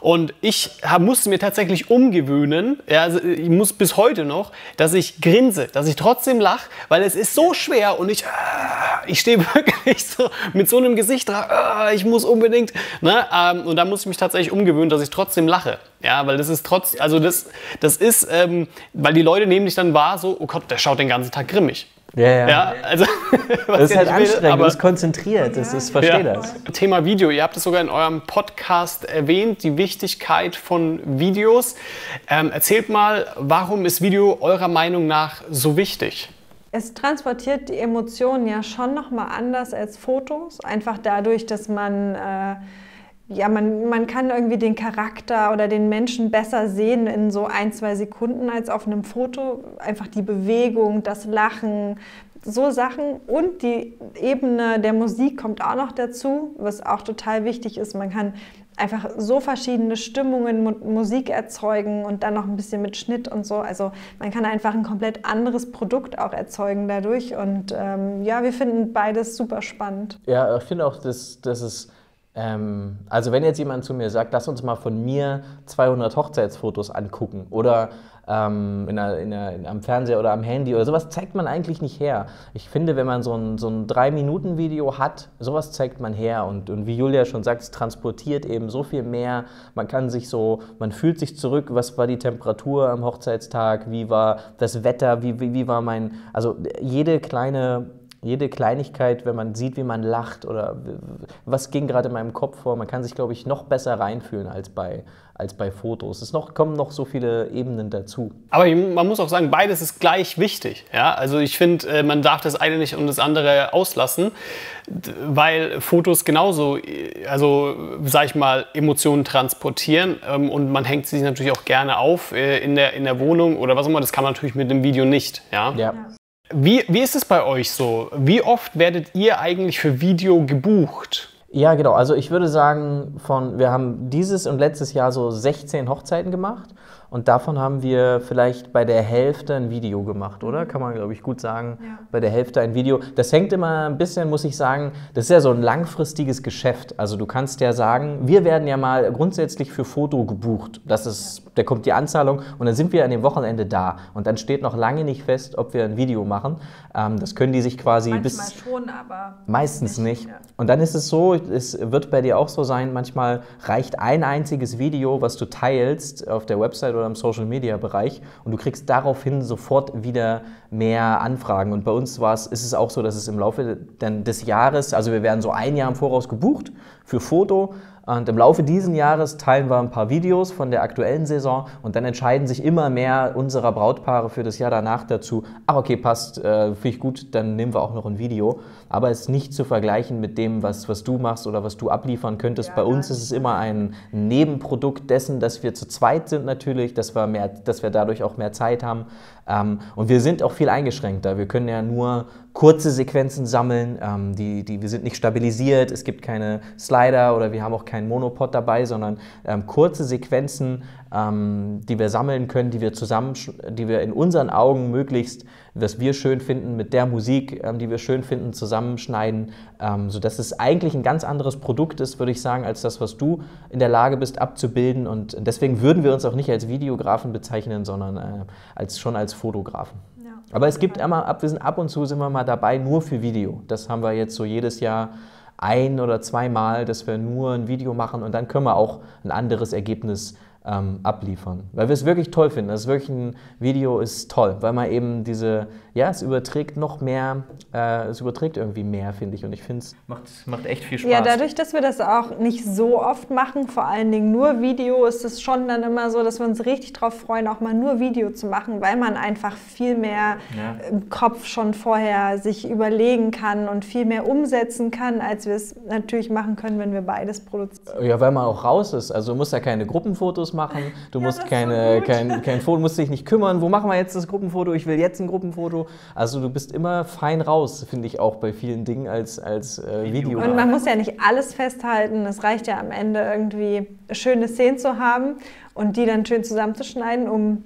Und ich hab, musste mir tatsächlich umgewöhnen, ja, also ich muss bis heute noch, dass ich grinse, dass ich trotzdem lache, weil es ist so schwer und ich, äh, ich stehe wirklich so mit so einem Gesicht da, äh, ich muss unbedingt, ne, ähm, und da muss ich mich tatsächlich umgewöhnen, dass ich trotzdem lache. Ja, weil das ist trotz, also das, das ist, ähm, weil die Leute nehmen dich dann wahr, so, oh Gott, der schaut den ganzen Tag grimmig. Ja, ja. ja also, das ist halt anstrengend, aber, du bist konzentriert, das ist, verstehe ja. das. Thema Video, ihr habt es sogar in eurem Podcast erwähnt, die Wichtigkeit von Videos. Ähm, erzählt mal, warum ist Video eurer Meinung nach so wichtig? Es transportiert die Emotionen ja schon nochmal anders als Fotos, einfach dadurch, dass man... Äh, ja, man, man kann irgendwie den Charakter oder den Menschen besser sehen in so ein, zwei Sekunden als auf einem Foto. Einfach die Bewegung, das Lachen, so Sachen. Und die Ebene der Musik kommt auch noch dazu, was auch total wichtig ist. Man kann einfach so verschiedene Stimmungen mit Musik erzeugen und dann noch ein bisschen mit Schnitt und so. Also man kann einfach ein komplett anderes Produkt auch erzeugen dadurch. Und ähm, ja, wir finden beides super spannend. Ja, ich finde auch, dass, dass es ähm, also wenn jetzt jemand zu mir sagt, lass uns mal von mir 200 Hochzeitsfotos angucken oder ähm, in einer, in einer, am Fernseher oder am Handy oder sowas zeigt man eigentlich nicht her. Ich finde, wenn man so ein, so ein 3-Minuten-Video hat, sowas zeigt man her und, und wie Julia schon sagt, es transportiert eben so viel mehr. Man kann sich so, man fühlt sich zurück, was war die Temperatur am Hochzeitstag, wie war das Wetter, wie, wie, wie war mein, also jede kleine jede Kleinigkeit, wenn man sieht, wie man lacht oder was ging gerade in meinem Kopf vor, man kann sich, glaube ich, noch besser reinfühlen als bei, als bei Fotos. Es noch, kommen noch so viele Ebenen dazu. Aber man muss auch sagen, beides ist gleich wichtig. Ja? Also ich finde, äh, man darf das eine nicht und das andere auslassen, weil Fotos genauso, äh, also sag ich mal, Emotionen transportieren ähm, und man hängt sich natürlich auch gerne auf äh, in der, in der Wohnung oder was auch immer. Das kann man natürlich mit dem Video nicht. Ja. ja. Wie, wie ist es bei euch so? Wie oft werdet ihr eigentlich für Video gebucht? Ja, genau. Also ich würde sagen, von, wir haben dieses und letztes Jahr so 16 Hochzeiten gemacht und davon haben wir vielleicht bei der Hälfte ein Video gemacht, oder? Kann man, glaube ich, gut sagen. Ja. Bei der Hälfte ein Video. Das hängt immer ein bisschen, muss ich sagen, das ist ja so ein langfristiges Geschäft. Also du kannst ja sagen, wir werden ja mal grundsätzlich für Foto gebucht. Das ist, da kommt die Anzahlung und dann sind wir an dem Wochenende da. Und dann steht noch lange nicht fest, ob wir ein Video machen. Ähm, das können die sich quasi Manchmal bis. schon, aber. Meistens nicht. nicht. Ja. Und dann ist es so, es wird bei dir auch so sein, manchmal reicht ein einziges Video, was du teilst auf der Website oder oder im Social Media Bereich und du kriegst daraufhin sofort wieder mehr Anfragen. Und bei uns war es, ist es auch so, dass es im Laufe des Jahres, also wir werden so ein Jahr im Voraus gebucht für Foto und im Laufe dieses Jahres teilen wir ein paar Videos von der aktuellen Saison und dann entscheiden sich immer mehr unserer Brautpaare für das Jahr danach dazu, ach okay, passt, äh, finde ich gut, dann nehmen wir auch noch ein Video. Aber es ist nicht zu vergleichen mit dem, was, was du machst oder was du abliefern könntest. Ja, Bei uns ist es immer ein Nebenprodukt dessen, dass wir zu zweit sind natürlich, dass wir, mehr, dass wir dadurch auch mehr Zeit haben. Ähm, und wir sind auch viel eingeschränkter. Wir können ja nur kurze Sequenzen sammeln, ähm, die, die, wir sind nicht stabilisiert, es gibt keine Slider oder wir haben auch keinen Monopod dabei, sondern ähm, kurze Sequenzen, ähm, die wir sammeln können, die wir zusammen, die wir in unseren Augen möglichst, was wir schön finden, mit der Musik, ähm, die wir schön finden, zusammenschneiden, ähm, sodass es eigentlich ein ganz anderes Produkt ist, würde ich sagen, als das, was du in der Lage bist abzubilden. Und deswegen würden wir uns auch nicht als Videografen bezeichnen, sondern äh, als, schon als Fotografen. Aber es gibt immer, ab, wir sind ab und zu sind wir mal dabei, nur für Video. Das haben wir jetzt so jedes Jahr ein oder zweimal, dass wir nur ein Video machen und dann können wir auch ein anderes Ergebnis ähm, abliefern. Weil wir es wirklich toll finden. Das ist wirklich ein Video ist toll, weil man eben diese, ja, es überträgt noch mehr, äh, es überträgt irgendwie mehr, finde ich. Und ich finde es macht, macht echt viel Spaß. Ja, dadurch, dass wir das auch nicht so oft machen, vor allen Dingen nur Video, ist es schon dann immer so, dass wir uns richtig darauf freuen, auch mal nur Video zu machen, weil man einfach viel mehr ja. im Kopf schon vorher sich überlegen kann und viel mehr umsetzen kann, als wir es natürlich machen können, wenn wir beides produzieren. Ja, weil man auch raus ist. Also du musst ja keine Gruppenfotos machen, du ja, musst keine, so kein, kein Foto, musst dich nicht kümmern, wo machen wir jetzt das Gruppenfoto, ich will jetzt ein Gruppenfoto. Also du bist immer fein raus, finde ich auch bei vielen Dingen als, als äh, Video. Und man muss ja nicht alles festhalten, es reicht ja am Ende irgendwie schöne Szenen zu haben und die dann schön zusammenzuschneiden, um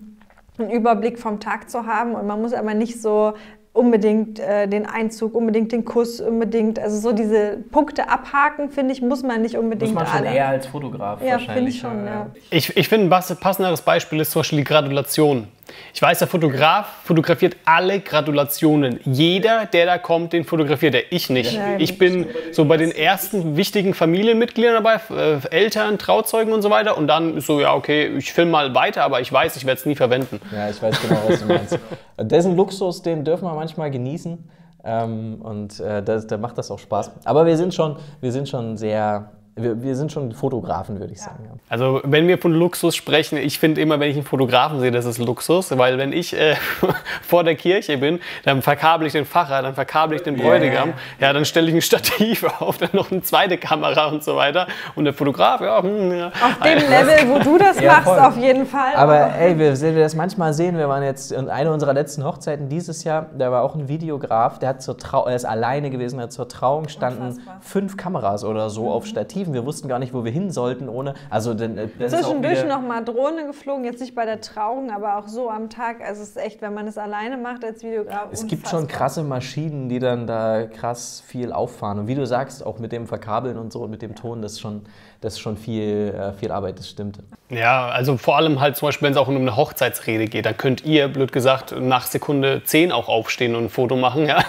einen Überblick vom Tag zu haben. Und man muss aber nicht so unbedingt äh, den Einzug, unbedingt den Kuss, unbedingt, also so diese Punkte abhaken, finde ich, muss man nicht unbedingt Muss man schon alle. eher als Fotograf ja, finde ich schon, ja. Ich, ich finde, ein passenderes Beispiel ist zum Beispiel die Gratulation. Ich weiß, der Fotograf fotografiert alle Gratulationen. Jeder, der da kommt, den fotografiert er. Ich nicht. Ich bin so bei den ersten wichtigen Familienmitgliedern dabei, äh, Eltern, Trauzeugen und so weiter. Und dann ist so, ja, okay, ich filme mal weiter, aber ich weiß, ich werde es nie verwenden. Ja, ich weiß genau, was du meinst. Dessen Luxus, den dürfen wir manchmal genießen. Ähm, und äh, da macht das auch Spaß. Aber wir sind schon, wir sind schon sehr wir, wir, sind schon Fotografen, würde ich sagen. Ja. Also wenn wir von Luxus sprechen, ich finde immer, wenn ich einen Fotografen sehe, das ist Luxus, weil wenn ich äh, vor der Kirche bin, dann verkabel ich den Pfarrer, dann verkabel ich den Bräutigam, yeah. ja, dann stelle ich ein Stativ auf, dann noch eine zweite Kamera und so weiter. Und der Fotograf, ja, hm, ja. Auf dem Level, wo du das ja, machst, voll. auf jeden Fall. Aber ey, wir, wir das manchmal sehen, wir waren jetzt in einer unserer letzten Hochzeiten dieses Jahr, da war auch ein Videograf, der hat zur Trau er ist alleine gewesen, hat zur Trauung standen Unfassbar. fünf Kameras oder so mhm. auf Stativ Alternativen. Wir wussten gar nicht, wo wir hin sollten ohne. Also denn, äh, Zwischendurch noch mal Drohne geflogen, jetzt nicht bei der Trauung, aber auch so am Tag. Also es ist echt, wenn man es alleine macht als Videograf. Es gibt schon krasse Maschinen, die dann da krass viel auffahren. Und wie du sagst, auch mit dem Verkabeln und so und mit dem Ton, das ist schon das ist schon viel, äh, viel Arbeit, das stimmt. Ja, also vor allem halt zum Beispiel, wenn es auch um eine Hochzeitsrede geht, dann könnt ihr, blöd gesagt, nach Sekunde 10 auch aufstehen und ein Foto machen. Ja?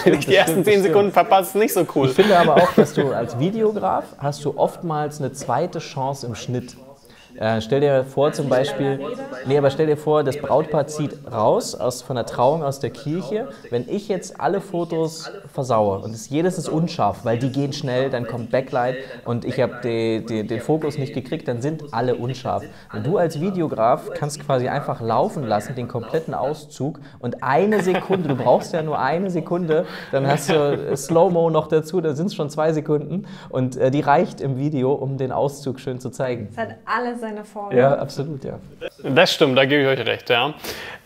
Stimmt, die ersten 10 Sekunden verpasst, ist nicht so cool. Ich finde aber auch, dass du als Videograf hast du oftmals eine zweite Chance im Schnitt. Äh, stell dir vor zum Beispiel, nee, aber stell dir vor, das Brautpaar zieht raus aus, von der Trauung aus der Kirche. Wenn ich jetzt alle Fotos versaue und es, jedes ist unscharf, weil die gehen schnell, dann kommt Backlight und ich habe den Fokus nicht gekriegt, dann sind alle unscharf. Und du als Videograf kannst quasi einfach laufen lassen, den kompletten Auszug und eine Sekunde, du brauchst ja nur eine Sekunde, dann hast du Slow-Mo noch dazu, da sind es schon zwei Sekunden und äh, die reicht im Video, um den Auszug schön zu zeigen. Es hat alles seine Vorteile. Ja, absolut, ja. Das stimmt, da gebe ich euch recht, ja.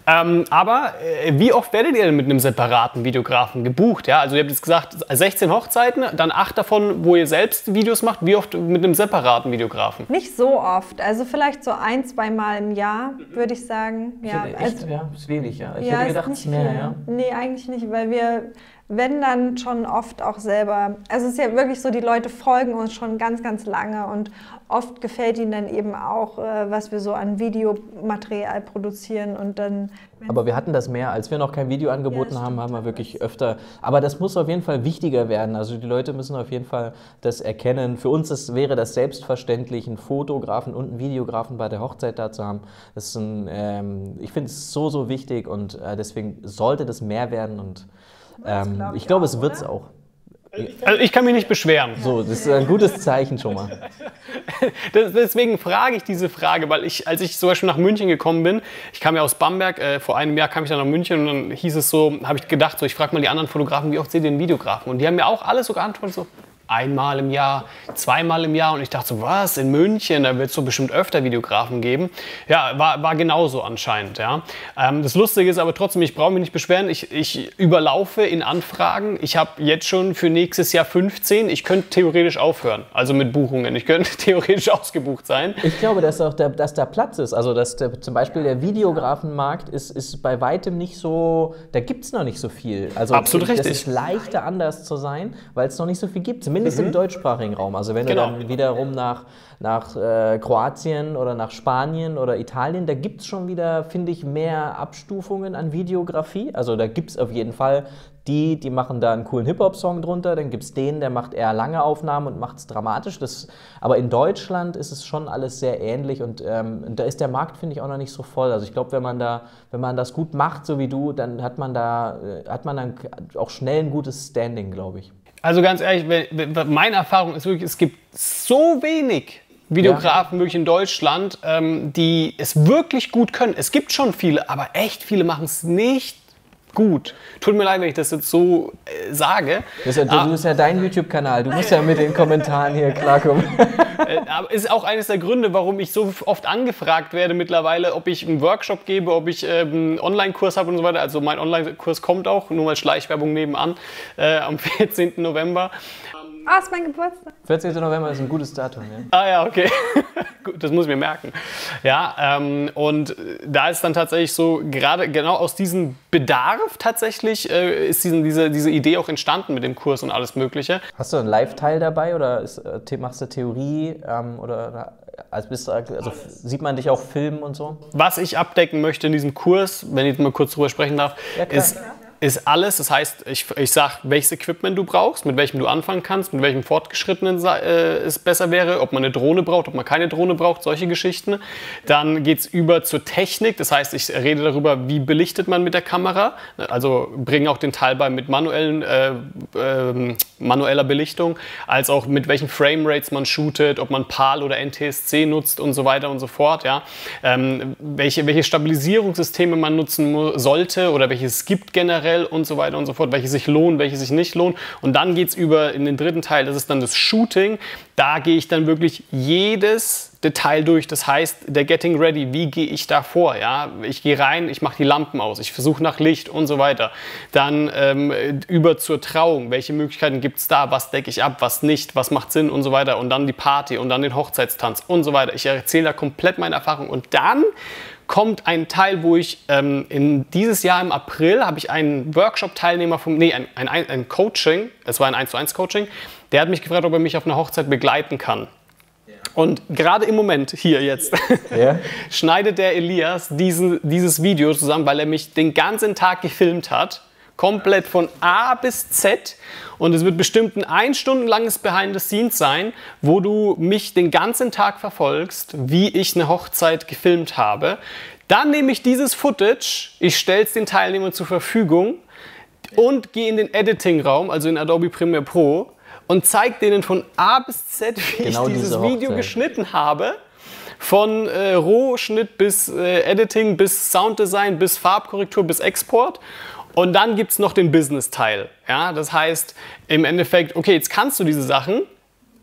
Ähm, aber äh, wie oft werdet ihr denn mit einem separaten Videografen gebucht? Ja? Also ihr habt jetzt gesagt, 16 Hochzeiten, dann 8 davon, wo ihr selbst Videos macht. Wie oft mit einem separaten Videografen? Nicht so oft. Also vielleicht so ein, zwei Mal im Jahr, würde ich sagen. Ja, echt, also, ja, ist wenig, ja. Ich ja, hätte gedacht, es mehr, ja. Nee, eigentlich nicht, weil wir wenn dann schon oft auch selber, also es ist ja wirklich so, die Leute folgen uns schon ganz, ganz lange und oft gefällt ihnen dann eben auch, äh, was wir so an Videomaterial produzieren und dann. Aber wir hatten das mehr, als wir noch kein Video angeboten ja, haben, haben wir wirklich öfter. Aber das muss auf jeden Fall wichtiger werden. Also die Leute müssen auf jeden Fall das erkennen. Für uns ist, wäre das selbstverständlich, einen Fotografen und einen Videografen bei der Hochzeit da zu haben. Das ist ein, ähm, ich finde es so, so wichtig und äh, deswegen sollte das mehr werden und ähm, glaub ich, ich glaube, es wird es auch. Also ich kann mich nicht beschweren. So, das ist ein gutes Zeichen schon mal. deswegen frage ich diese Frage, weil ich, als ich zum Beispiel nach München gekommen bin, ich kam ja aus Bamberg, äh, vor einem Jahr kam ich dann nach München und dann hieß es so, habe ich gedacht, so, ich frage mal die anderen Fotografen, wie oft seht ihr den Videografen? Und die haben mir auch alle so geantwortet, so, einmal im Jahr, zweimal im Jahr. Und ich dachte so, was, in München, da wird es so bestimmt öfter Videografen geben. Ja, war, war genauso anscheinend. Ja. Ähm, das Lustige ist aber trotzdem, ich brauche mich nicht beschweren. Ich, ich überlaufe in Anfragen. Ich habe jetzt schon für nächstes Jahr 15. Ich könnte theoretisch aufhören, also mit Buchungen. Ich könnte theoretisch ausgebucht sein. Ich glaube, dass, auch der, dass da Platz ist. Also dass der, zum Beispiel der Videografenmarkt ist, ist bei weitem nicht so, da gibt es noch nicht so viel. Also Absolut richtig. Es ist leichter anders zu sein, weil es noch nicht so viel gibt. Zumindest mhm. im deutschsprachigen Raum. Also wenn genau. du dann wiederum nach, nach äh, Kroatien oder nach Spanien oder Italien, da gibt es schon wieder, finde ich, mehr Abstufungen an Videografie. Also da gibt es auf jeden Fall die, die machen da einen coolen Hip-Hop-Song drunter, dann gibt es den, der macht eher lange Aufnahmen und macht es dramatisch. Das, aber in Deutschland ist es schon alles sehr ähnlich und ähm, da ist der Markt, finde ich, auch noch nicht so voll. Also ich glaube, wenn man da, wenn man das gut macht, so wie du, dann hat man da, äh, hat man dann auch schnell ein gutes Standing, glaube ich. Also ganz ehrlich, meine Erfahrung ist wirklich, es gibt so wenig Videografen ja. wirklich in Deutschland, ähm, die es wirklich gut können. Es gibt schon viele, aber echt viele machen es nicht gut. Tut mir leid, wenn ich das jetzt so äh, sage. Das ist, ja, du, ah. bist ja dein YouTube-Kanal. Du musst ja mit den Kommentaren hier klarkommen. Äh, aber ist auch eines der Gründe, warum ich so oft angefragt werde mittlerweile, ob ich einen Workshop gebe, ob ich äh, einen Online-Kurs habe und so weiter. Also mein Online-Kurs kommt auch, nur mal Schleichwerbung nebenan, äh, am 14. November. Ah, ist mein Geburtstag. 14. November ist ein gutes Datum, ja. Ah ja, okay. Gut, das muss ich mir merken. Ja, ähm, und da ist dann tatsächlich so, gerade genau aus diesem Bedarf tatsächlich äh, ist diesen, diese, diese Idee auch entstanden mit dem Kurs und alles Mögliche. Hast du einen Live-Teil dabei oder ist, äh, machst du Theorie ähm, oder also, bist, also sieht man dich auch filmen und so? Was ich abdecken möchte in diesem Kurs, wenn ich mal kurz drüber sprechen darf, ja, ist ist alles. Das heißt, ich, ich sage, welches Equipment du brauchst, mit welchem du anfangen kannst, mit welchem Fortgeschrittenen äh, es besser wäre, ob man eine Drohne braucht, ob man keine Drohne braucht, solche Geschichten. Dann geht es über zur Technik. Das heißt, ich rede darüber, wie belichtet man mit der Kamera. Also bringe auch den Teil bei mit manuellen, äh, äh, manueller Belichtung, als auch mit welchen Framerates man shootet, ob man PAL oder NTSC nutzt und so weiter und so fort. Ja. Ähm, welche, welche Stabilisierungssysteme man nutzen sollte oder welche es gibt generell und so weiter und so fort, welche sich lohnen, welche sich nicht lohnen. Und dann geht es über in den dritten Teil, das ist dann das Shooting. Da gehe ich dann wirklich jedes Detail durch. Das heißt, der Getting Ready, wie gehe ich da vor? Ja? Ich gehe rein, ich mache die Lampen aus, ich versuche nach Licht und so weiter. Dann ähm, über zur Trauung, welche Möglichkeiten gibt es da? Was decke ich ab, was nicht, was macht Sinn und so weiter. Und dann die Party und dann den Hochzeitstanz und so weiter. Ich erzähle da komplett meine Erfahrung. Und dann kommt ein Teil, wo ich ähm, in dieses Jahr im April habe ich einen Workshop-Teilnehmer vom, nee, ein, ein, ein Coaching, es war ein 1 zu 1 Coaching, der hat mich gefragt, ob er mich auf einer Hochzeit begleiten kann. Und gerade im Moment, hier jetzt, ja. schneidet der Elias diesen, dieses Video zusammen, weil er mich den ganzen Tag gefilmt hat Komplett von A bis Z. Und es wird bestimmt ein ein Stunden langes Behind the Scenes sein, wo du mich den ganzen Tag verfolgst, wie ich eine Hochzeit gefilmt habe. Dann nehme ich dieses Footage, ich stelle es den Teilnehmern zur Verfügung und gehe in den Editing-Raum, also in Adobe Premiere Pro, und zeige denen von A bis Z, wie Genau ich dieses diese Video geschnitten habe. Von äh, Rohschnitt bis äh, Editing, bis Sounddesign, bis Farbkorrektur, bis Export. Und dann gibt es noch den Business-Teil. Ja? Das heißt, im Endeffekt, okay, jetzt kannst du diese Sachen.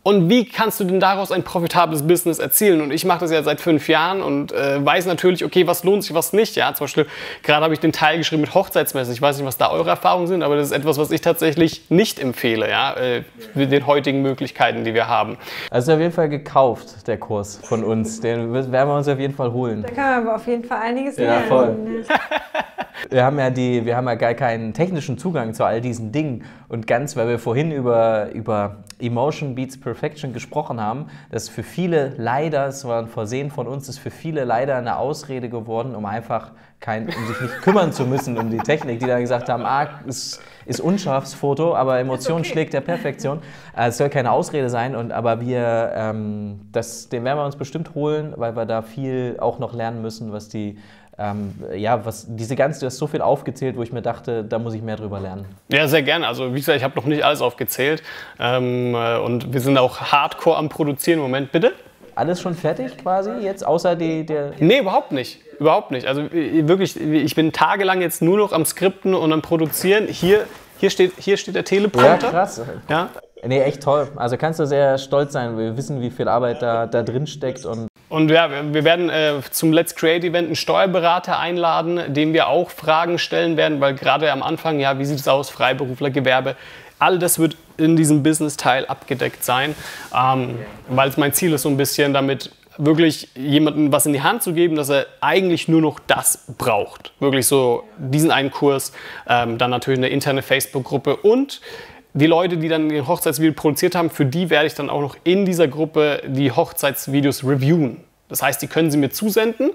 Und wie kannst du denn daraus ein profitables Business erzielen? Und ich mache das ja seit fünf Jahren und äh, weiß natürlich, okay, was lohnt sich, was nicht. Ja, zum Beispiel, gerade habe ich den Teil geschrieben mit Hochzeitsmesse. Ich weiß nicht, was da eure Erfahrungen sind, aber das ist etwas, was ich tatsächlich nicht empfehle, ja, äh, mit den heutigen Möglichkeiten, die wir haben. Also auf jeden Fall gekauft, der Kurs von uns. Den werden wir uns auf jeden Fall holen. Da kann man aber auf jeden Fall einiges Ja, lernen. voll. Wir haben ja die, wir haben ja gar keinen technischen Zugang zu all diesen Dingen. Und ganz, weil wir vorhin über, über Emotion Beats Perfection gesprochen haben, das ist für viele leider, es war ein Versehen von uns, ist für viele leider eine Ausrede geworden, um einfach kein, um sich nicht kümmern zu müssen um die Technik, die dann gesagt haben, ah, ist, ist unscharfes Foto, aber Emotion schlägt der Perfektion. Äh, Es soll keine Ausrede sein, und, aber wir, ähm, das, den werden wir uns bestimmt holen, weil wir da viel auch noch lernen müssen, was die ähm, ja, was diese ganze, du hast so viel aufgezählt, wo ich mir dachte, da muss ich mehr drüber lernen. Ja, sehr gerne. Also wie gesagt, ich habe noch nicht alles aufgezählt. Ähm, äh, und wir sind auch hardcore am Produzieren. Moment, bitte? Alles schon fertig quasi jetzt, außer die, der. Nee, überhaupt nicht. Überhaupt nicht. Also äh, wirklich, ich bin tagelang jetzt nur noch am Skripten und am Produzieren. Hier, hier, steht, hier steht der Ja, Teleprompter. krass. Ja. Nee, echt toll. Also kannst du sehr stolz sein. Wir wissen, wie viel Arbeit da, da drin steckt und Und ja, wir- werden äh, zum Let's Create Event einen Steuerberater einladen, dem wir auch Fragen stellen werden, weil gerade am Anfang, ja, wie sieht es aus, Freiberufler, Gewerbe, all das wird in diesem Business-Teil abgedeckt sein, ähm, weil es mein Ziel ist, so ein bisschen damit wirklich jemandem was in die Hand zu geben, dass er eigentlich nur noch das braucht. Wirklich so diesen einen Kurs, ähm, dann natürlich eine interne Facebook-Gruppe und die Leute, die dann den Hochzeitsvideo produziert haben, für die werde ich dann auch noch in dieser Gruppe die Hochzeitsvideos reviewen. Das heißt, die können sie mir zusenden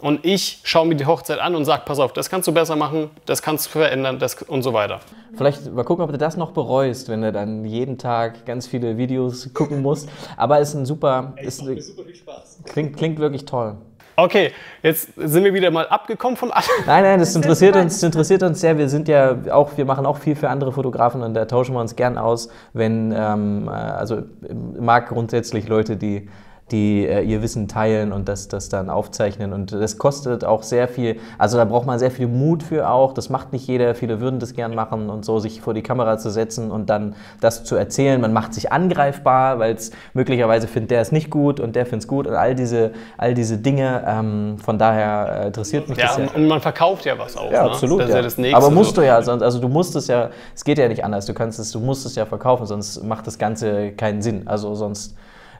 und ich schaue mir die Hochzeit an und sage, pass auf, das kannst du besser machen, das kannst du verändern das und so weiter. Vielleicht mal gucken, ob du das noch bereust, wenn du dann jeden Tag ganz viele Videos gucken musst. Aber ist ein super. Ist, klingt, klingt wirklich toll. Okay, jetzt sind wir wieder mal abgekommen von allem. Nein, nein, das interessiert uns, das interessiert uns sehr. Wir sind ja auch, wir machen auch viel für andere Fotografen und da tauschen wir uns gern aus, wenn, ähm, äh, also ich mag grundsätzlich Leute, die die äh, ihr Wissen teilen und das, das dann aufzeichnen. Und das kostet auch sehr viel, also da braucht man sehr viel Mut für auch. Das macht nicht jeder, viele würden das gern machen und so, sich vor die Kamera zu setzen und dann das zu erzählen. Man macht sich angreifbar, weil es möglicherweise findet der es nicht gut und der findet es gut und all diese, all diese Dinge. Ähm, von daher äh, interessiert mich Ja, das sehr. und, und man verkauft ja was auch. Ja, ne? absolut. Das ja. ja das Nächste. Aber musst so. du ja, sonst, also du musst es ja, es geht ja nicht anders. Du kannst es, du musst es ja verkaufen, sonst macht das Ganze keinen Sinn. Also sonst,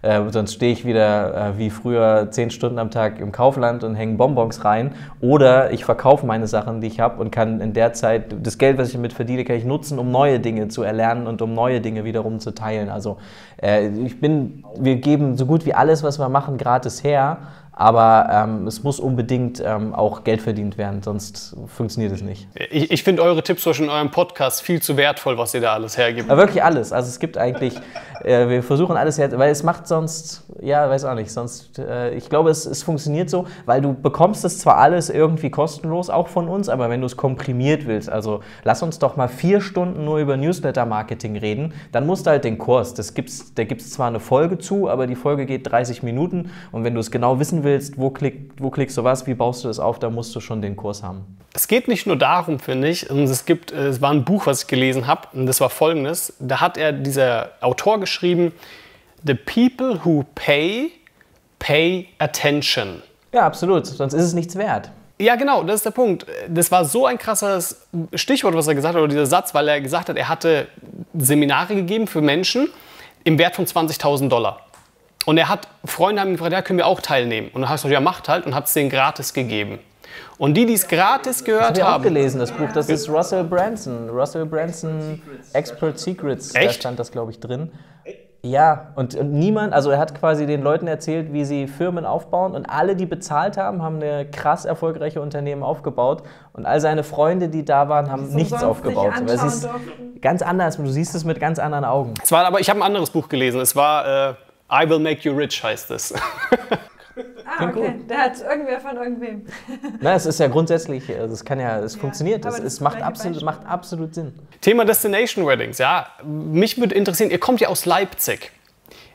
äh, sonst stehe ich wieder äh, wie früher zehn Stunden am Tag im Kaufland und hänge Bonbons rein. Oder ich verkaufe meine Sachen, die ich habe und kann in der Zeit das Geld, was ich damit verdiene, kann ich nutzen, um neue Dinge zu erlernen und um neue Dinge wiederum zu teilen. Also äh, ich bin, wir geben so gut wie alles, was wir machen, gratis her. Aber ähm, es muss unbedingt ähm, auch Geld verdient werden, sonst funktioniert es nicht. Ich, ich finde eure Tipps in eurem Podcast viel zu wertvoll, was ihr da alles hergibt. Aber wirklich alles. Also es gibt eigentlich, äh, wir versuchen alles her, weil es macht sonst, ja, weiß auch nicht, sonst, äh, ich glaube, es, es funktioniert so, weil du bekommst es zwar alles irgendwie kostenlos, auch von uns, aber wenn du es komprimiert willst, also lass uns doch mal vier Stunden nur über Newsletter-Marketing reden, dann musst du halt den Kurs, das gibt's, da gibt es zwar eine Folge zu, aber die Folge geht 30 Minuten und wenn du es genau wissen willst, wo, klick, wo klickst du was, wie baust du das auf, dann musst du schon den Kurs haben. Es geht nicht nur darum, finde ich. Und es gibt, äh, es war ein Buch, was ich gelesen habe, und das war folgendes. Da hat er, dieser Autor geschrieben, The people who pay, pay attention. Ja, absolut, sonst ist es nichts wert. Ja, genau, das ist der Punkt. Das war so ein krasses Stichwort, was er gesagt hat, oder dieser Satz, weil er gesagt hat, er hatte Seminare gegeben für Menschen im Wert von 20.000 Dollar. Und er hat, Freunde haben ihn gefragt, ja, können wir auch teilnehmen? Und dann hast du gesagt, ja, macht halt und hat es denen gratis gegeben. Und die, die es gratis Hab gehört ich auch haben, gelesen, das Buch. Das ist Russell Branson. Russell Branson Expert Secrets. Da Echt? stand das, glaube ich, drin. Ja, und, und, niemand, also er hat quasi den Leuten erzählt, wie sie Firmen aufbauen und alle, die bezahlt haben, haben eine krass erfolgreiche Unternehmen aufgebaut und all seine Freunde, die da waren, haben nichts aufgebaut. Es ist ganz anders, du siehst es mit ganz anderen Augen. Es war aber, ich habe ein anderes Buch gelesen, es war äh, I Will Make You Rich heißt es. Ah, okay. Der hat irgendwer von irgendwem. Na, es ist ja grundsätzlich, also es kann ja, es ja, funktioniert. Es, es macht, absolut, macht absolut Sinn. Thema Destination Weddings, ja. Mich würde interessieren, ihr kommt ja aus Leipzig.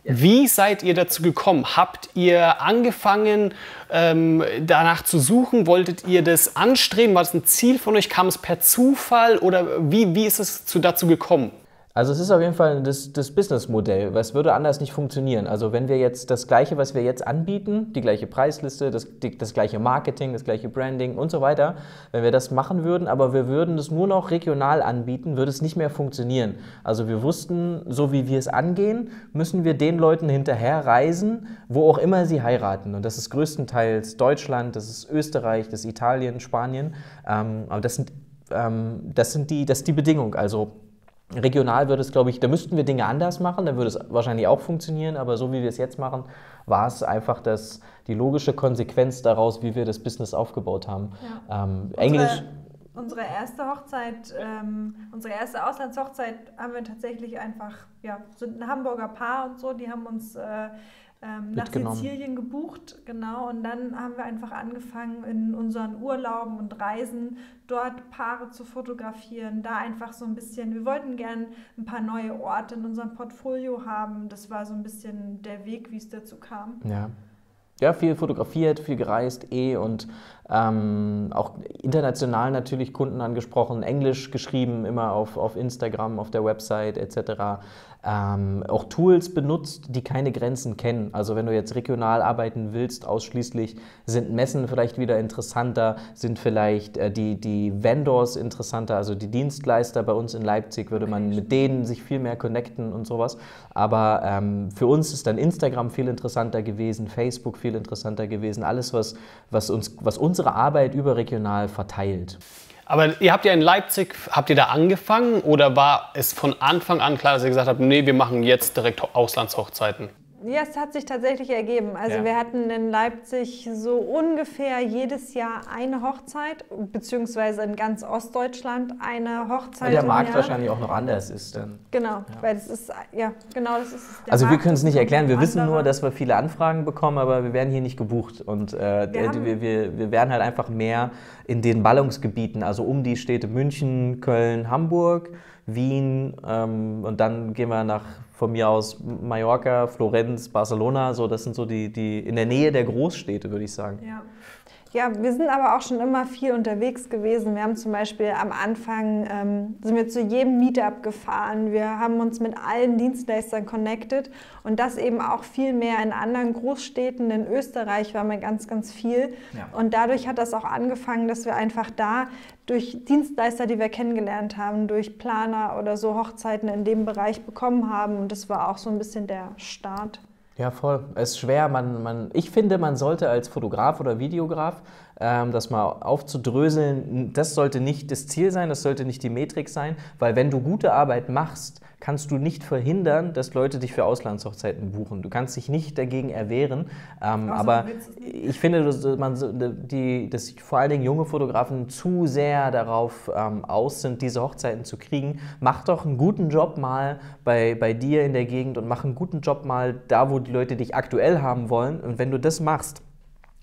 Wie seid ihr dazu gekommen? Habt ihr angefangen, ähm, danach zu suchen? Wolltet ihr das anstreben? War das ein Ziel von euch? Kam es per Zufall? Oder wie, wie ist es zu, dazu gekommen? Also es ist auf jeden Fall das, das Businessmodell, es würde anders nicht funktionieren. Also wenn wir jetzt das Gleiche, was wir jetzt anbieten, die gleiche Preisliste, das, die, das gleiche Marketing, das gleiche Branding und so weiter, wenn wir das machen würden, aber wir würden das nur noch regional anbieten, würde es nicht mehr funktionieren. Also wir wussten, so wie wir es angehen, müssen wir den Leuten hinterher reisen, wo auch immer sie heiraten. Und das ist größtenteils Deutschland, das ist Österreich, das ist Italien, Spanien. Ähm, aber das sind, ähm, das, sind die, das ist die Bedingung. Also Regional würde es, glaube ich, da müssten wir Dinge anders machen, dann würde es wahrscheinlich auch funktionieren, aber so wie wir es jetzt machen, war es einfach das, die logische Konsequenz daraus, wie wir das Business aufgebaut haben. Ja. Ähm, Englisch. Unsere erste Hochzeit, ähm, unsere erste Auslandshochzeit haben wir tatsächlich einfach, ja, sind ein Hamburger Paar und so, die haben uns äh, ähm, nach Sizilien gebucht, genau. Und dann haben wir einfach angefangen, in unseren Urlauben und Reisen dort Paare zu fotografieren. Da einfach so ein bisschen, wir wollten gern ein paar neue Orte in unserem Portfolio haben. Das war so ein bisschen der Weg, wie es dazu kam. Ja. Ja, viel fotografiert, viel gereist, eh und ähm, auch international natürlich Kunden angesprochen, Englisch geschrieben, immer auf, auf Instagram, auf der Website etc ähm, auch Tools benutzt, die keine Grenzen kennen. Also wenn du jetzt regional arbeiten willst, ausschließlich sind Messen vielleicht wieder interessanter, sind vielleicht äh, die, die Vendors interessanter, also die Dienstleister bei uns in Leipzig würde man mit denen sich viel mehr connecten und sowas. Aber ähm, für uns ist dann Instagram viel interessanter gewesen, Facebook viel interessanter gewesen, alles was, was, uns, was unsere Arbeit überregional verteilt. Aber ihr habt ja in Leipzig, habt ihr da angefangen oder war es von Anfang an klar, dass ihr gesagt habt, nee, wir machen jetzt direkt Auslandshochzeiten? Ja, es hat sich tatsächlich ergeben. Also ja. wir hatten in Leipzig so ungefähr jedes Jahr eine Hochzeit, beziehungsweise in ganz Ostdeutschland eine Hochzeit. Weil der Markt wahrscheinlich auch noch anders ist dann. Genau, ja. weil das ist, ja, genau das ist Also Markt wir können es nicht erklären, wir wissen nur, dass wir viele Anfragen bekommen, aber wir werden hier nicht gebucht. Und äh, wir, wir, wir, wir werden halt einfach mehr in den Ballungsgebieten, also um die Städte München, Köln, Hamburg, Wien ähm, und dann gehen wir nach von mir aus Mallorca, Florenz, Barcelona, so das sind so die, die in der Nähe der Großstädte, würde ich sagen. Ja. Ja, wir sind aber auch schon immer viel unterwegs gewesen. Wir haben zum Beispiel am Anfang, ähm, sind wir zu jedem Meetup gefahren. Wir haben uns mit allen Dienstleistern connected und das eben auch viel mehr in anderen Großstädten. In Österreich waren wir ganz, ganz viel. Ja. Und dadurch hat das auch angefangen, dass wir einfach da durch Dienstleister, die wir kennengelernt haben, durch Planer oder so Hochzeiten in dem Bereich bekommen haben. Und das war auch so ein bisschen der Start. Ja, voll. Es ist schwer. Man, man, ich finde, man sollte als Fotograf oder Videograf das mal aufzudröseln, das sollte nicht das Ziel sein, das sollte nicht die Metrik sein, weil wenn du gute Arbeit machst, kannst du nicht verhindern, dass Leute dich für Auslandshochzeiten buchen. Du kannst dich nicht dagegen erwehren. Ähm, aber ich finde, dass, man, die, dass vor allen Dingen junge Fotografen zu sehr darauf ähm, aus sind, diese Hochzeiten zu kriegen. Mach doch einen guten Job mal bei, bei dir in der Gegend und mach einen guten Job mal da, wo die Leute dich aktuell haben wollen. Und wenn du das machst,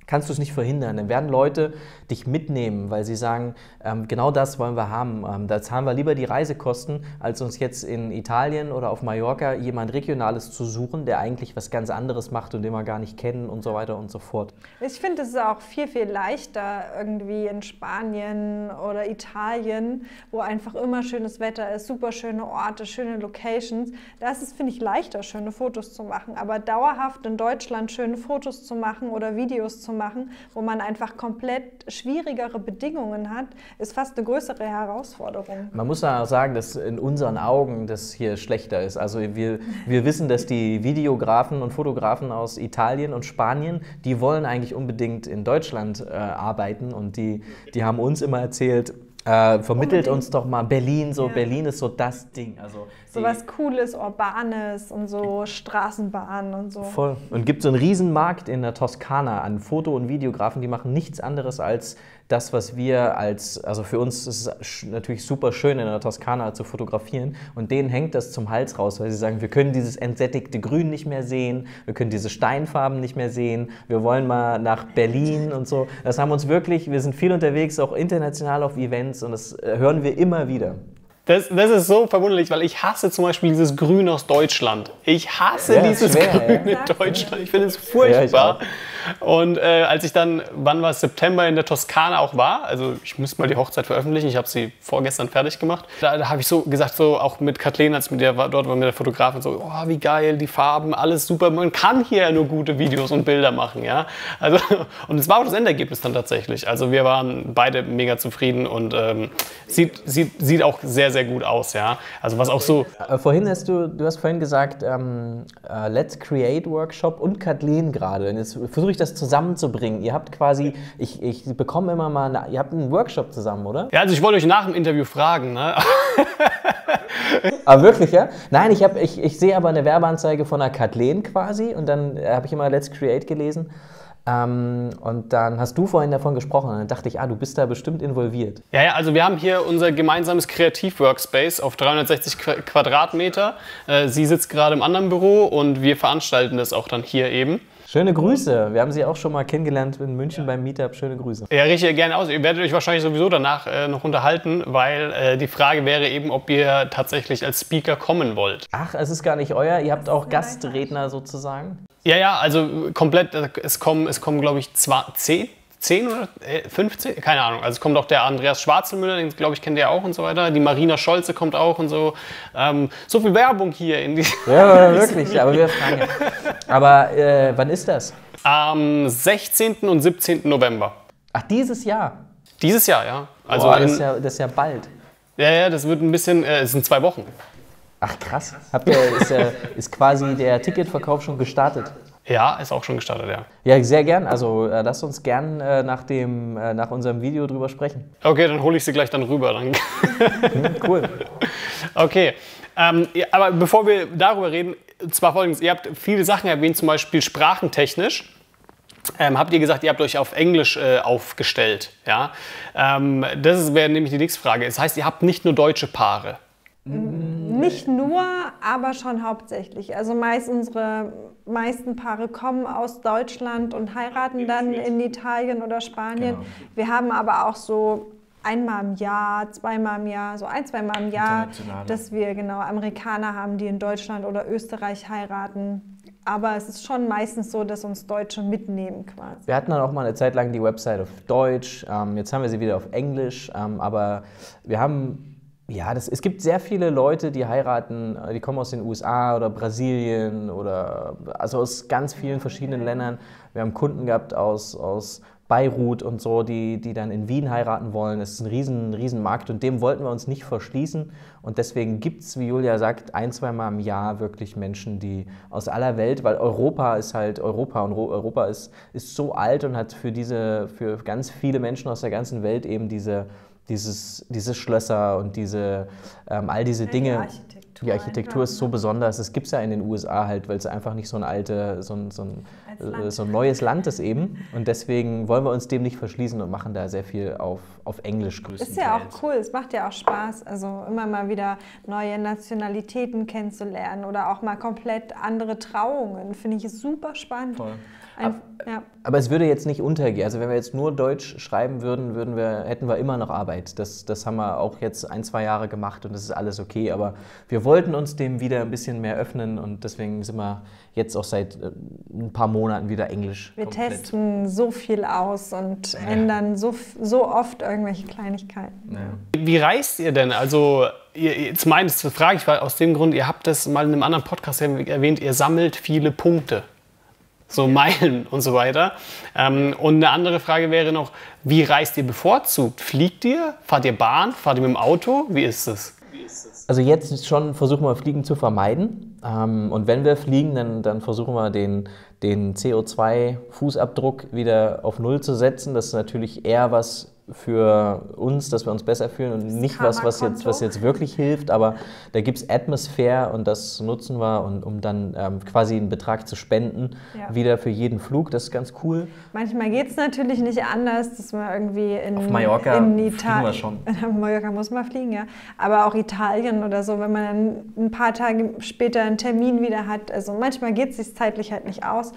kannst du es nicht verhindern. Dann werden Leute dich mitnehmen, weil sie sagen, ähm, genau das wollen wir haben. Ähm, da zahlen wir lieber die Reisekosten, als uns jetzt in Italien oder auf Mallorca jemand Regionales zu suchen, der eigentlich was ganz anderes macht und den wir gar nicht kennen und so weiter und so fort. Ich finde es auch viel, viel leichter irgendwie in Spanien oder Italien, wo einfach immer schönes Wetter ist, super schöne Orte, schöne Locations. Da ist es, finde ich, leichter, schöne Fotos zu machen. Aber dauerhaft in Deutschland schöne Fotos zu machen oder Videos zu machen, wo man einfach komplett schwierigere Bedingungen hat, ist fast eine größere Herausforderung. Man muss auch sagen, dass in unseren Augen das hier schlechter ist. Also wir, wir wissen, dass die Videografen und Fotografen aus Italien und Spanien, die wollen eigentlich unbedingt in Deutschland äh, arbeiten und die, die haben uns immer erzählt, Äh, vermittelt uns doch mal Berlin, so ja. Berlin ist so das Ding. Also so was Cooles, Urbanes und so Straßenbahnen und so. Voll. Und gibt so einen Riesenmarkt in der Toskana an Foto- und Videografen, die machen nichts anderes als das, was wir als, also für uns ist es natürlich super schön in der Toskana zu fotografieren und denen hängt das zum Hals raus, weil sie sagen, wir können dieses entsättigte Grün nicht mehr sehen, wir können diese Steinfarben nicht mehr sehen, wir wollen mal nach Berlin und so. Das haben uns wirklich, wir sind viel unterwegs, auch international auf Events und das äh, hören wir immer wieder. Das, das ist so verwunderlich, weil ich hasse zum Beispiel dieses Grün aus Deutschland. Ich hasse ja, dieses schwer, Grün ja. in Deutschland. Ich finde es furchtbar. Ja, und äh, als ich dann, wann war es, September in der Toskana auch war, also ich müsste mal die Hochzeit veröffentlichen, ich habe sie vorgestern fertig gemacht, da, da habe ich so gesagt, so auch mit Kathleen, als mit der dort war mit der Fotografin, so, oh, wie geil, die Farben, alles super, man kann hier ja nur gute Videos und Bilder machen, ja. Also, und es war auch das Endergebnis dann tatsächlich. Also wir waren beide mega zufrieden und ähm, sieht, sieht, sieht auch sehr, sehr gut aus, ja. Also was auch so... Äh, vorhin hast du, du hast vorhin gesagt, ähm, uh, Let's Create Workshop und Kathleen gerade. Jetzt versuche ich ich das zusammenzubringen? Ihr habt quasi, ich, ich bekomme immer mal, eine, ihr habt einen Workshop zusammen, oder? Ja, also ich wollte euch nach dem Interview fragen. Ne? aber wirklich, ja? Nein, ich, ich, ich sehe aber eine Werbeanzeige von einer Kathleen quasi und dann äh, habe ich immer Let's Create gelesen. Ähm, und dann hast du vorhin davon gesprochen und dann dachte ich, ah, du bist da bestimmt involviert. Ja, ja, also wir haben hier unser gemeinsames Kreativ-Workspace auf 360 Quadratmeter. Äh, sie sitzt gerade im anderen Büro und wir veranstalten das auch dann hier eben. Schöne Grüße. Wir haben Sie auch schon mal kennengelernt in München ja. beim Meetup. Schöne Grüße. Ja, richtig gerne aus. Ihr werdet euch wahrscheinlich sowieso danach äh, noch unterhalten, weil äh, die Frage wäre eben, ob ihr tatsächlich als Speaker kommen wollt. Ach, es ist gar nicht euer. Ihr habt auch Gastredner sozusagen? Ja, ja, also komplett. Es kommen, es kommen glaube ich, zwei, zehn 10 oder 15, äh, keine Ahnung. Also kommt auch der Andreas Schwarzelmüller, den glaube ich kennt ihr auch und so weiter. Die Marina Scholze kommt auch und so. Ähm, so viel Werbung hier in die. Ja, wirklich, aber wir fragen ja. Aber äh, wann ist das? Am 16. und 17. November. Ach, dieses Jahr? Dieses Jahr, ja. Also Boah, das, ist ja, das ist ja bald. Ja, ja, das wird ein bisschen, äh, es sind zwei Wochen. Ach krass. Habt ihr, ist, äh, ist quasi der Ticketverkauf schon gestartet? Ja, ist auch schon gestartet, ja. Ja, sehr gern. Also äh, lasst uns gern äh, nach, dem, äh, nach unserem Video drüber sprechen. Okay, dann hole ich sie gleich dann rüber. Dann. cool. Okay, ähm, aber bevor wir darüber reden, zwar folgendes, ihr habt viele Sachen erwähnt, zum Beispiel sprachentechnisch. Ähm, habt ihr gesagt, ihr habt euch auf Englisch äh, aufgestellt. Ja? Ähm, das wäre nämlich die nächste Frage. Das heißt, ihr habt nicht nur deutsche Paare. Nicht nur, aber schon hauptsächlich. Also meist unsere meisten Paare kommen aus Deutschland und heiraten dann in Italien oder Spanien. Genau. Wir haben aber auch so einmal im Jahr, zweimal im Jahr, so ein, zweimal im Jahr, dass wir genau Amerikaner haben, die in Deutschland oder Österreich heiraten. Aber es ist schon meistens so, dass uns Deutsche mitnehmen quasi. Wir hatten dann auch mal eine Zeit lang die Website auf Deutsch. Ähm, jetzt haben wir sie wieder auf Englisch. Ähm, aber wir haben ja, das, es gibt sehr viele Leute, die heiraten, äh, die kommen aus den USA oder Brasilien oder also aus ganz vielen verschiedenen Ländern. Wir haben Kunden gehabt aus, aus Beirut und so, die, die dann in Wien heiraten wollen. Es ist ein riesen, riesen Markt und dem wollten wir uns nicht verschließen. Und deswegen gibt es, wie Julia sagt, ein, zweimal im Jahr wirklich Menschen, die aus aller Welt, weil Europa ist halt Europa und Europa ist, ist so alt und hat für diese, für ganz viele Menschen aus der ganzen Welt eben diese dieses, diese Schlösser und diese, ähm, all diese Dinge. Die Architektur, die Architektur ist so besonders. Das gibt es ja in den USA halt, weil es einfach nicht so ein alte, so ein, so ein, äh, so ein neues Land ist eben. Und deswegen wollen wir uns dem nicht verschließen und machen da sehr viel auf, auf Englisch größtenteils. Ist ja auch cool, es macht ja auch Spaß, also immer mal wieder neue Nationalitäten kennenzulernen oder auch mal komplett andere Trauungen. Finde ich super spannend. Voll. Ein, ja. Aber es würde jetzt nicht untergehen. Also wenn wir jetzt nur Deutsch schreiben würden, würden wir, hätten wir immer noch Arbeit. Das, das haben wir auch jetzt ein, zwei Jahre gemacht und das ist alles okay. Aber wir wollten uns dem wieder ein bisschen mehr öffnen und deswegen sind wir jetzt auch seit äh, ein paar Monaten wieder Englisch. Wir komplett. testen so viel aus und ja. ändern so, so oft irgendwelche Kleinigkeiten. Ja. Wie reist ihr denn? Also jetzt meines frage ich aus dem Grund, ihr habt das mal in einem anderen Podcast erwähnt, ihr sammelt viele Punkte so Meilen und so weiter. Ähm, und eine andere Frage wäre noch, wie reist ihr bevorzugt? Fliegt ihr? Fahrt ihr Bahn? Fahrt ihr mit dem Auto? Wie ist es? Also jetzt schon versuchen wir Fliegen zu vermeiden. Ähm, und wenn wir fliegen, dann, dann versuchen wir den, den CO2-Fußabdruck wieder auf Null zu setzen. Das ist natürlich eher was für uns, dass wir uns besser fühlen und nicht was, was jetzt, was jetzt wirklich hilft, aber da gibt es Atmosphäre und das nutzen wir, und, um dann ähm, quasi einen Betrag zu spenden, ja. wieder für jeden Flug. Das ist ganz cool. Manchmal geht es natürlich nicht anders, dass man irgendwie in, Auf Mallorca in Italien. schon. Mallorca muss man fliegen, ja. Aber auch Italien oder so, wenn man dann ein paar Tage später einen Termin wieder hat. Also manchmal geht es sich zeitlich halt nicht aus.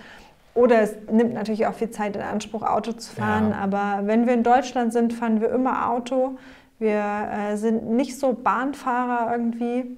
Oder es nimmt natürlich auch viel Zeit in Anspruch, Auto zu fahren. Ja. Aber wenn wir in Deutschland sind, fahren wir immer Auto. Wir äh, sind nicht so Bahnfahrer irgendwie.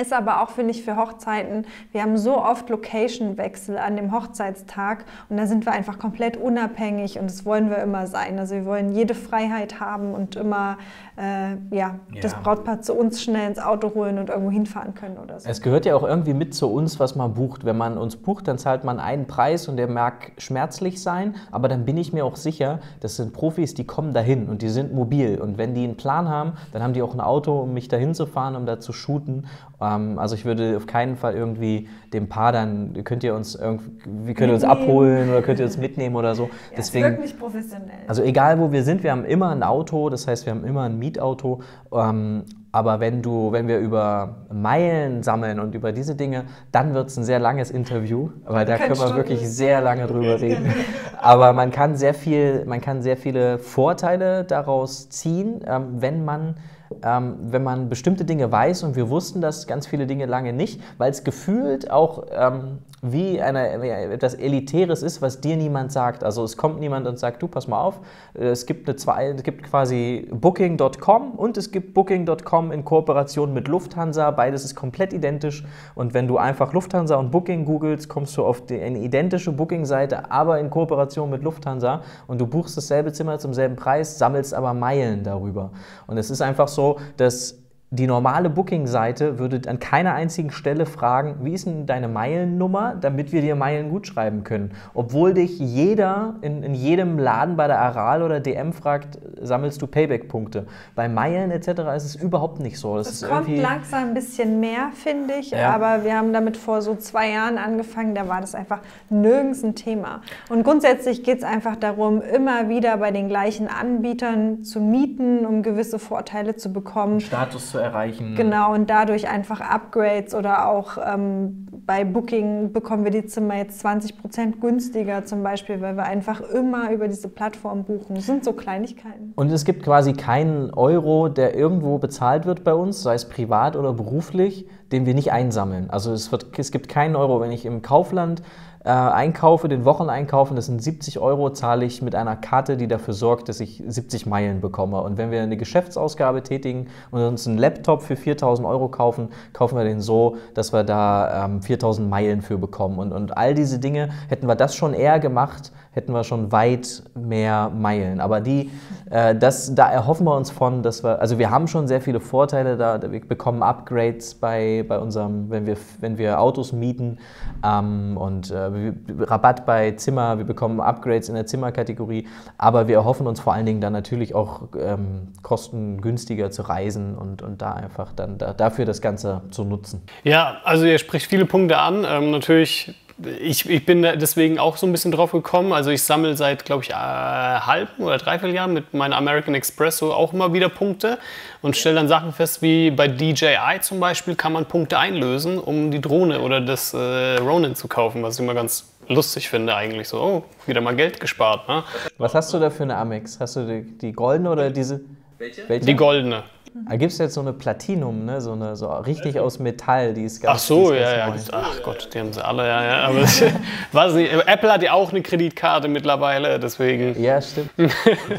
Ist aber auch, finde ich, für Hochzeiten, wir haben so oft Location-Wechsel an dem Hochzeitstag und da sind wir einfach komplett unabhängig und das wollen wir immer sein. Also wir wollen jede Freiheit haben und immer äh, ja, ja, das Brautpaar zu uns schnell ins Auto holen und irgendwo hinfahren können oder so. Es gehört ja auch irgendwie mit zu uns, was man bucht. Wenn man uns bucht, dann zahlt man einen Preis und der mag schmerzlich sein, aber dann bin ich mir auch sicher, das sind Profis, die kommen dahin und die sind mobil und wenn die einen Plan haben, dann haben die auch ein Auto, um mich dahin zu fahren, um da zu shooten also ich würde auf keinen Fall irgendwie dem Paar dann, könnt ihr uns irgendwie, könnt ihr uns abholen oder könnt ihr uns mitnehmen oder so. Ja, Deswegen, ist wirklich professionell. Also egal wo wir sind, wir haben immer ein Auto, das heißt wir haben immer ein Mietauto. Ähm, aber wenn du, wenn wir über Meilen sammeln und über diese Dinge, dann wird es ein sehr langes Interview, weil da können wir wirklich sehr lange drüber reden. Aber man kann sehr viel, man kann sehr viele Vorteile daraus ziehen, ähm, wenn man ähm, wenn man bestimmte Dinge weiß und wir wussten das ganz viele Dinge lange nicht, weil es gefühlt auch ähm, wie, eine, wie etwas Elitäres ist, was dir niemand sagt. Also es kommt niemand und sagt, du pass mal auf, es gibt, eine zwei, es gibt quasi Booking.com und es gibt Booking.com in Kooperation mit Lufthansa. Beides ist komplett identisch und wenn du einfach Lufthansa und Booking googelst, kommst du auf die, eine identische Booking-Seite, aber in Kooperation mit Lufthansa und du buchst dasselbe Zimmer zum selben Preis, sammelst aber Meilen darüber. Und es ist einfach so, dass die normale Booking-Seite würde an keiner einzigen Stelle fragen, wie ist denn deine Meilennummer, damit wir dir Meilen gut schreiben können. Obwohl dich jeder in, in jedem Laden bei der Aral oder DM fragt, sammelst du Payback-Punkte. Bei Meilen etc. ist es überhaupt nicht so. Das, das kommt langsam ein bisschen mehr, finde ich. Ja. Aber wir haben damit vor so zwei Jahren angefangen, da war das einfach nirgends ein Thema. Und grundsätzlich geht es einfach darum, immer wieder bei den gleichen Anbietern zu mieten, um gewisse Vorteile zu bekommen. Status zu erreichen. Genau, und dadurch einfach Upgrades oder auch ähm, bei Booking bekommen wir die Zimmer jetzt 20 Prozent günstiger zum Beispiel, weil wir einfach immer über diese Plattform buchen. Das sind so Kleinigkeiten. Und es gibt quasi keinen Euro, der irgendwo bezahlt wird bei uns, sei es privat oder beruflich, den wir nicht einsammeln. Also es, wird, es gibt keinen Euro, wenn ich im Kaufland äh, einkaufe, den Wocheneinkaufen, das sind 70 Euro, zahle ich mit einer Karte, die dafür sorgt, dass ich 70 Meilen bekomme. Und wenn wir eine Geschäftsausgabe tätigen und uns einen Laptop für 4000 Euro kaufen, kaufen wir den so, dass wir da ähm, 4000 Meilen für bekommen. Und, und all diese Dinge, hätten wir das schon eher gemacht, hätten wir schon weit mehr Meilen. Aber die, äh, das, da erhoffen wir uns von, dass wir, also wir haben schon sehr viele Vorteile da, wir bekommen Upgrades bei, bei unserem, wenn wir, wenn wir Autos mieten ähm, und äh, Rabatt bei Zimmer, wir bekommen Upgrades in der Zimmerkategorie, aber wir erhoffen uns vor allen Dingen dann natürlich auch ähm, kostengünstiger zu reisen und, und da einfach dann da, dafür das Ganze zu nutzen. Ja, also ihr spricht viele Punkte an. Ähm, natürlich ich, ich bin deswegen auch so ein bisschen drauf gekommen. Also ich sammle seit, glaube ich, äh, halben oder dreiviertel Jahren mit meiner American Express so auch immer wieder Punkte und stelle dann Sachen fest, wie bei DJI zum Beispiel kann man Punkte einlösen, um die Drohne oder das äh, Ronin zu kaufen, was ich immer ganz lustig finde eigentlich. So, oh, wieder mal Geld gespart. Ne? Was hast du da für eine Amex? Hast du die, die goldene oder diese? Welche? Welche? Die goldene. Da gibt es jetzt so eine Platinum, ne? so eine so richtig aus Metall, die ist ganz Ach so, ja, ja. Ach Gott, die haben sie alle, ja, ja. Aber weiß nicht, Apple hat ja auch eine Kreditkarte mittlerweile, deswegen. Ja, stimmt.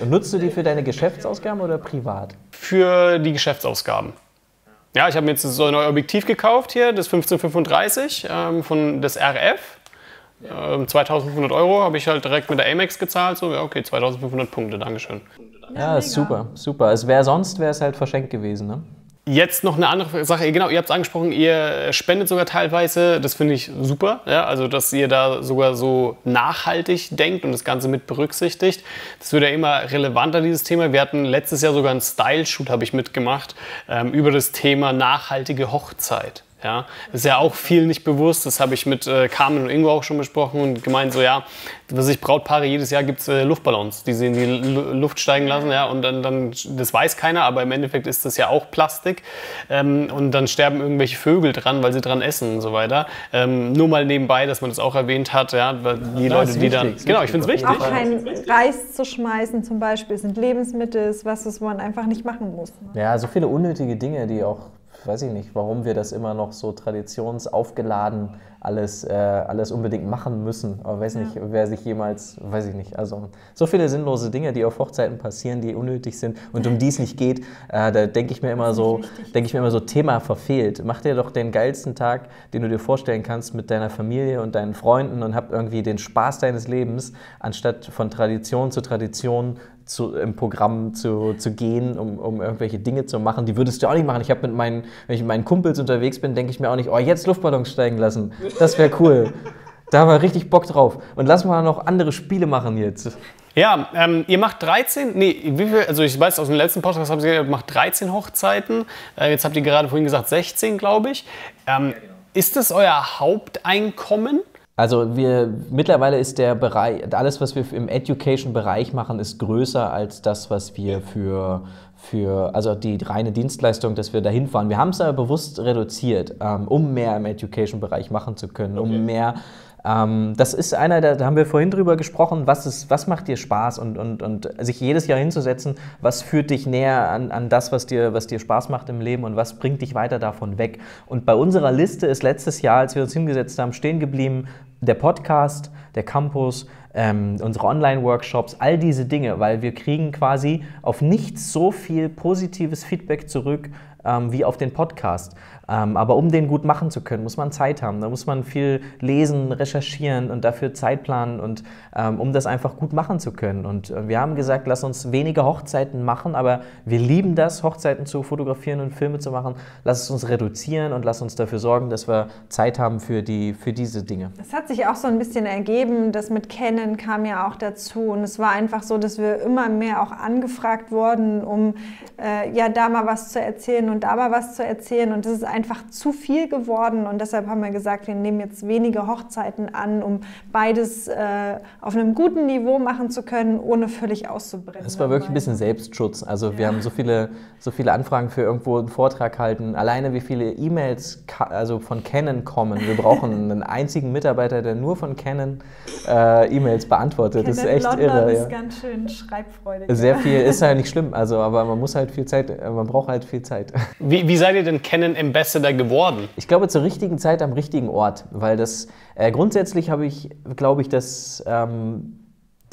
Nutzt du die für deine Geschäftsausgaben oder privat? Für die Geschäftsausgaben. Ja, ich habe mir jetzt so ein neues Objektiv gekauft hier, das 1535 ähm, von des RF. Ähm, 2500 Euro habe ich halt direkt mit der Amex gezahlt. So, ja, okay, 2500 Punkte, Dankeschön. Ja, ja super, super. Es wäre sonst wäre es halt verschenkt gewesen, ne? Jetzt noch eine andere Sache, genau, ihr habt es angesprochen, ihr spendet sogar teilweise, das finde ich super, ja, also dass ihr da sogar so nachhaltig denkt und das Ganze mit berücksichtigt. Das wird ja immer relevanter, dieses Thema. Wir hatten letztes Jahr sogar einen Style-Shoot, habe ich mitgemacht, ähm, über das Thema nachhaltige Hochzeit. Ja, das ist ja auch viel nicht bewusst. Das habe ich mit äh, Carmen und Ingo auch schon besprochen und gemeint, so ja, was ich Brautpaare jedes Jahr gibt es äh, Luftballons, die sie in die L Luft steigen lassen, ja, und dann, dann, das weiß keiner, aber im Endeffekt ist das ja auch Plastik. Ähm, und dann sterben irgendwelche Vögel dran, weil sie dran essen und so weiter. Ähm, nur mal nebenbei, dass man das auch erwähnt hat, ja, die ja, Leute, die wichtig, dann. Genau, ich finde es wichtig. Auch kein Reis zu schmeißen zum Beispiel sind Lebensmittel, ist was, was man einfach nicht machen muss. Ne? Ja, so viele unnötige Dinge, die auch weiß ich nicht, warum wir das immer noch so traditionsaufgeladen alles, äh, alles unbedingt machen müssen. Aber weiß nicht, ja. wer sich jemals, weiß ich nicht. Also so viele sinnlose Dinge, die auf Hochzeiten passieren, die unnötig sind und um die es nicht geht, äh, da denke ich mir immer so, denke ich mir immer so, Thema verfehlt. Mach dir doch den geilsten Tag, den du dir vorstellen kannst mit deiner Familie und deinen Freunden und hab irgendwie den Spaß deines Lebens, anstatt von Tradition zu Tradition zu, im Programm zu, zu gehen, um, um irgendwelche Dinge zu machen. Die würdest du auch nicht machen. Ich habe mit meinen, wenn ich mit meinen Kumpels unterwegs bin, denke ich mir auch nicht, oh, jetzt Luftballons steigen lassen. Das wäre cool. Da haben wir richtig Bock drauf. Und lass mal noch andere Spiele machen jetzt. Ja, ähm, ihr macht 13, nee, wie viel, also ich weiß aus dem letzten Podcast, habt ihr gesagt, ihr macht 13 Hochzeiten. Äh, jetzt habt ihr gerade vorhin gesagt 16, glaube ich. Ähm, ist das euer Haupteinkommen? Also wir mittlerweile ist der Bereich, alles, was wir im Education-Bereich machen, ist größer als das, was wir für, für also die reine Dienstleistung, dass wir dahin fahren. Wir haben es aber bewusst reduziert, ähm, um mehr im Education-Bereich machen zu können, okay. um mehr ähm, das ist einer, der, da haben wir vorhin drüber gesprochen, was, ist, was macht dir Spaß und, und, und sich jedes Jahr hinzusetzen, was führt dich näher an, an das, was dir, was dir Spaß macht im Leben und was bringt dich weiter davon weg. Und bei unserer Liste ist letztes Jahr, als wir uns hingesetzt haben, stehen geblieben der Podcast, der Campus, ähm, unsere Online-Workshops, all diese Dinge, weil wir kriegen quasi auf nichts so viel positives Feedback zurück ähm, wie auf den Podcast. Ähm, aber um den gut machen zu können, muss man Zeit haben. Da muss man viel lesen, recherchieren und dafür Zeit planen und ähm, um das einfach gut machen zu können. Und äh, wir haben gesagt, lass uns weniger Hochzeiten machen, aber wir lieben das, Hochzeiten zu fotografieren und Filme zu machen. Lass es uns reduzieren und lass uns dafür sorgen, dass wir Zeit haben für, die, für diese Dinge. Es hat sich auch so ein bisschen ergeben, das mit Canon kam ja auch dazu. Und es war einfach so, dass wir immer mehr auch angefragt wurden, um äh, ja da mal was zu erzählen und da mal was zu erzählen. Und das ist zu viel geworden. Und deshalb haben wir gesagt, wir nehmen jetzt wenige Hochzeiten an, um beides äh, auf einem guten Niveau machen zu können, ohne völlig auszubrennen. Das war wirklich ein bisschen Selbstschutz. Also wir haben so viele, so viele Anfragen für irgendwo einen Vortrag halten. Alleine wie viele E-Mails also von Canon kommen. Wir brauchen einen einzigen Mitarbeiter, der nur von Canon äh, E-Mails beantwortet. Canon das ist echt London irre. ist ja. ganz schön schreibfreudig. Sehr viel ist ja nicht schlimm. Also, aber man muss halt viel Zeit, man braucht halt viel Zeit. Wie, wie seid ihr denn Canon Ambassador geworden? Ich glaube zur richtigen Zeit am richtigen Ort, weil das äh, grundsätzlich habe ich, glaube ich, dass ähm,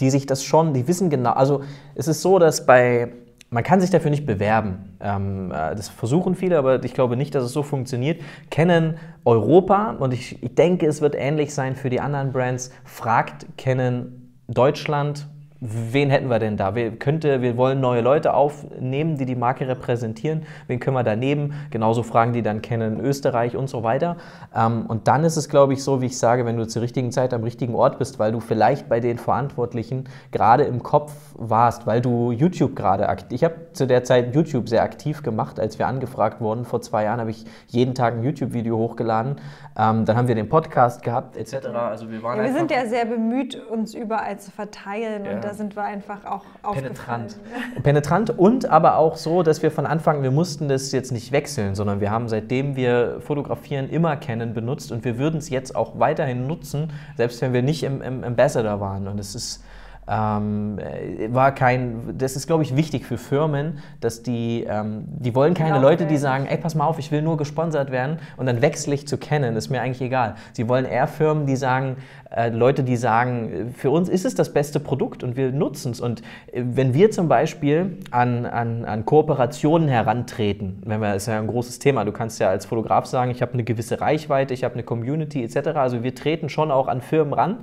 die sich das schon, die wissen genau, also es ist so, dass bei man kann sich dafür nicht bewerben. Ähm, äh, das versuchen viele, aber ich glaube nicht, dass es so funktioniert. Kennen Europa und ich, ich denke, es wird ähnlich sein für die anderen Brands. Fragt Kennen Deutschland wen hätten wir denn da? Wir, könnte, wir wollen neue Leute aufnehmen, die die Marke repräsentieren. Wen können wir da nehmen? Genauso Fragen, die dann kennen Österreich und so weiter. Ähm, und dann ist es, glaube ich, so, wie ich sage, wenn du zur richtigen Zeit am richtigen Ort bist, weil du vielleicht bei den Verantwortlichen gerade im Kopf warst, weil du YouTube gerade aktiv. Ich habe zu der Zeit YouTube sehr aktiv gemacht, als wir angefragt wurden. Vor zwei Jahren habe ich jeden Tag ein YouTube-Video hochgeladen. Ähm, dann haben wir den Podcast gehabt, etc. Also wir waren ja, wir sind ja sehr bemüht, uns überall zu verteilen. Ja. Und da sind wir einfach auch Penetrant. Penetrant und aber auch so, dass wir von Anfang, wir mussten das jetzt nicht wechseln, sondern wir haben seitdem wir fotografieren immer Canon benutzt und wir würden es jetzt auch weiterhin nutzen, selbst wenn wir nicht im, im Ambassador waren. Und es ist ähm, äh, war kein, das ist, glaube ich, wichtig für Firmen, dass die, ähm, die wollen keine genau, Leute, die sagen, ey, pass mal auf, ich will nur gesponsert werden und dann wechsle ich zu kennen, ist mir eigentlich egal. Sie wollen eher Firmen, die sagen, äh, Leute, die sagen, für uns ist es das beste Produkt und wir nutzen es. Und äh, wenn wir zum Beispiel an, an, an Kooperationen herantreten, wenn wir, das ist ja ein großes Thema, du kannst ja als Fotograf sagen, ich habe eine gewisse Reichweite, ich habe eine Community etc. Also wir treten schon auch an Firmen ran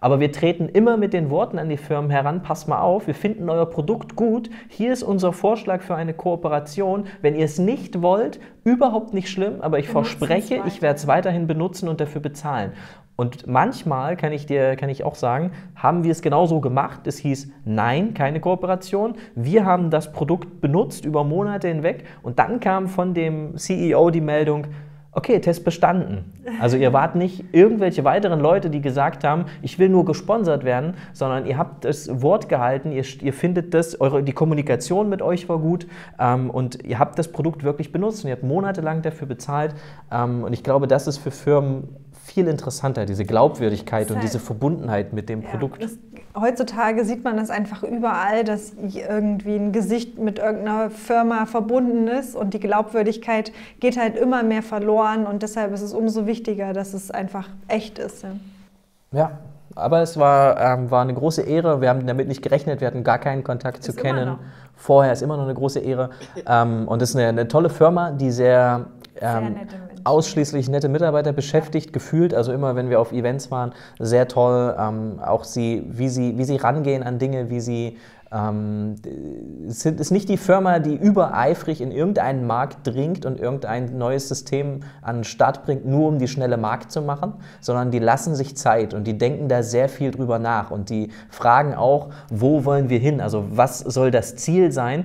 aber wir treten immer mit den Worten an die Firmen heran, passt mal auf, wir finden euer Produkt gut, hier ist unser Vorschlag für eine Kooperation. Wenn ihr es nicht wollt, überhaupt nicht schlimm, aber ich verspreche, ich werde es weiterhin benutzen und dafür bezahlen. Und manchmal kann ich dir kann ich auch sagen, haben wir es genauso gemacht. Es hieß nein, keine Kooperation. Wir haben das Produkt benutzt über Monate hinweg und dann kam von dem CEO die Meldung, Okay, Test bestanden. Also ihr wart nicht irgendwelche weiteren Leute, die gesagt haben, ich will nur gesponsert werden, sondern ihr habt das Wort gehalten, ihr, ihr findet das, eure, die Kommunikation mit euch war gut ähm, und ihr habt das Produkt wirklich benutzt und ihr habt monatelang dafür bezahlt. Ähm, und ich glaube, das ist für Firmen viel interessanter, diese Glaubwürdigkeit und diese Verbundenheit mit dem ja, Produkt. Das, heutzutage sieht man das einfach überall, dass irgendwie ein Gesicht mit irgendeiner Firma verbunden ist und die Glaubwürdigkeit geht halt immer mehr verloren und deshalb ist es umso wichtiger, dass es einfach echt ist. Ja, ja aber es war, ähm, war eine große Ehre. Wir haben damit nicht gerechnet, wir hatten gar keinen Kontakt ist zu kennen. Vorher ist immer noch eine große Ehre. Ähm, und es ist eine, eine tolle Firma, die sehr, ähm, sehr ausschließlich nette Mitarbeiter beschäftigt, gefühlt. Also immer, wenn wir auf Events waren, sehr toll. Ähm, auch sie, wie sie, wie sie rangehen an Dinge, wie sie ähm, es ist nicht die Firma, die übereifrig in irgendeinen Markt dringt und irgendein neues System an den Start bringt, nur um die schnelle Markt zu machen, sondern die lassen sich Zeit und die denken da sehr viel drüber nach und die fragen auch, wo wollen wir hin? Also was soll das Ziel sein?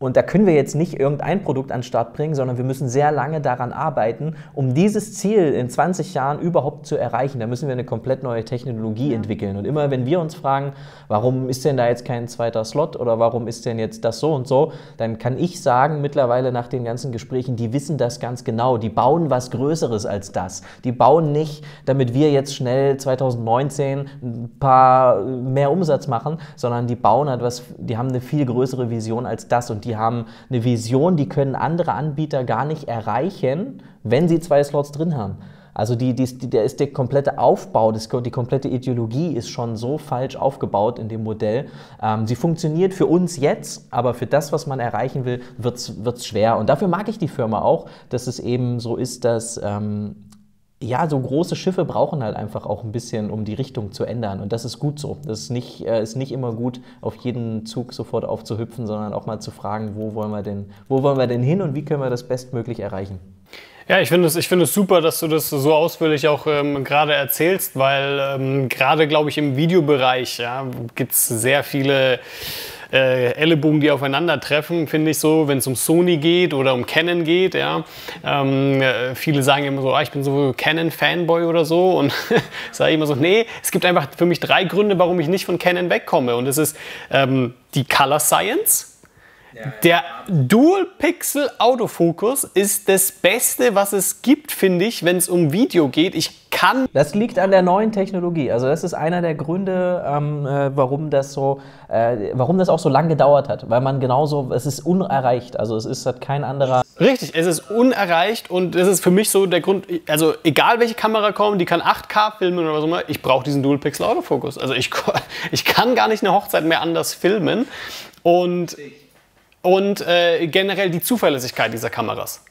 Und da können wir jetzt nicht irgendein Produkt an den Start bringen, sondern wir müssen sehr lange daran arbeiten, um dieses Ziel in 20 Jahren überhaupt zu erreichen. Da müssen wir eine komplett neue Technologie entwickeln. Und immer wenn wir uns fragen, warum ist denn da jetzt kein zweiter Slot oder warum ist denn jetzt das so und so, dann kann ich sagen, mittlerweile nach den ganzen Gesprächen, die wissen das ganz genau. Die bauen was Größeres als das. Die bauen nicht, damit wir jetzt schnell 2019 ein paar mehr Umsatz machen, sondern die bauen etwas, die haben eine viel größere Vision als das. Und die haben eine Vision, die können andere Anbieter gar nicht erreichen, wenn sie zwei Slots drin haben. Also die, die, der ist der komplette Aufbau, das, die komplette Ideologie ist schon so falsch aufgebaut in dem Modell. Ähm, sie funktioniert für uns jetzt, aber für das, was man erreichen will, wird es schwer. Und dafür mag ich die Firma auch, dass es eben so ist, dass ähm, ja, so große Schiffe brauchen halt einfach auch ein bisschen, um die Richtung zu ändern. Und das ist gut so. Das ist nicht, äh, ist nicht immer gut, auf jeden Zug sofort aufzuhüpfen, sondern auch mal zu fragen, wo wollen wir denn, wo wollen wir denn hin und wie können wir das bestmöglich erreichen. Ja, ich finde es, find es super, dass du das so ausführlich auch ähm, gerade erzählst, weil ähm, gerade, glaube ich, im Videobereich ja, gibt es sehr viele äh, Ellenbogen, die aufeinandertreffen, finde ich so, wenn es um Sony geht oder um Canon geht. Ja. Ähm, äh, viele sagen immer so, ah, ich bin so Canon-Fanboy oder so. Und sage immer so, nee, es gibt einfach für mich drei Gründe, warum ich nicht von Canon wegkomme. Und es ist ähm, die Color Science. Der Dual-Pixel-Autofokus ist das Beste, was es gibt, finde ich, wenn es um Video geht. Ich kann. Das liegt an der neuen Technologie. Also das ist einer der Gründe, ähm, äh, warum das so, äh, warum das auch so lange gedauert hat, weil man genauso, es ist unerreicht. Also es ist hat kein anderer. Richtig, es ist unerreicht und das ist für mich so der Grund. Also egal welche Kamera kommt, die kann 8K filmen oder was auch immer, ich brauche diesen Dual-Pixel-Autofokus. Also ich, ich kann gar nicht eine Hochzeit mehr anders filmen und und äh, generell die Zuverlässigkeit dieser Kameras.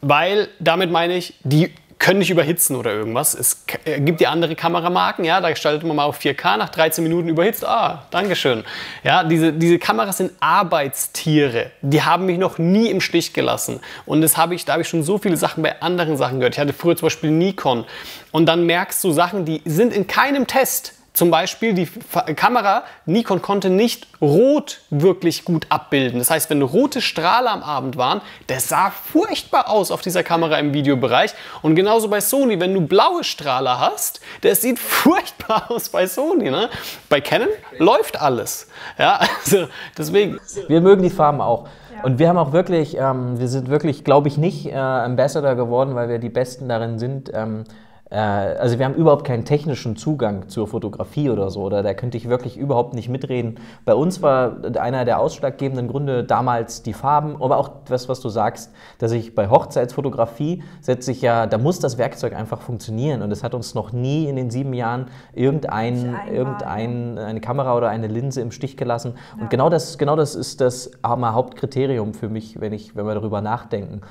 Weil damit meine ich, die können nicht überhitzen oder irgendwas. Es äh, gibt ja andere Kameramarken, ja, da gestaltet man mal auf 4K, nach 13 Minuten überhitzt, ah, Dankeschön. Ja, diese, diese Kameras sind Arbeitstiere, die haben mich noch nie im Stich gelassen. Und das habe ich, da habe ich schon so viele Sachen bei anderen Sachen gehört. Ich hatte früher zum Beispiel Nikon und dann merkst du Sachen, die sind in keinem Test zum Beispiel die Kamera Nikon konnte nicht rot wirklich gut abbilden. Das heißt, wenn rote Strahler am Abend waren, der sah furchtbar aus auf dieser Kamera im Videobereich. Und genauso bei Sony, wenn du blaue Strahler hast, der sieht furchtbar aus bei Sony. Ne? Bei Canon läuft alles. Ja, also deswegen. Wir mögen die Farben auch. Und wir haben auch wirklich, ähm, wir sind wirklich, glaube ich, nicht äh, Ambassador geworden, weil wir die Besten darin sind. Ähm, äh, also wir haben überhaupt keinen technischen Zugang zur Fotografie oder so, oder da könnte ich wirklich überhaupt nicht mitreden. Bei uns war einer der ausschlaggebenden Gründe damals die Farben, aber auch das, was du sagst, dass ich bei Hochzeitsfotografie setze ich ja, da muss das Werkzeug einfach funktionieren und es hat uns noch nie in den sieben Jahren irgendein, irgendein eine Kamera oder eine Linse im Stich gelassen. Ja. Und genau das, genau das ist das Hauptkriterium für mich, wenn, ich, wenn wir darüber nachdenken.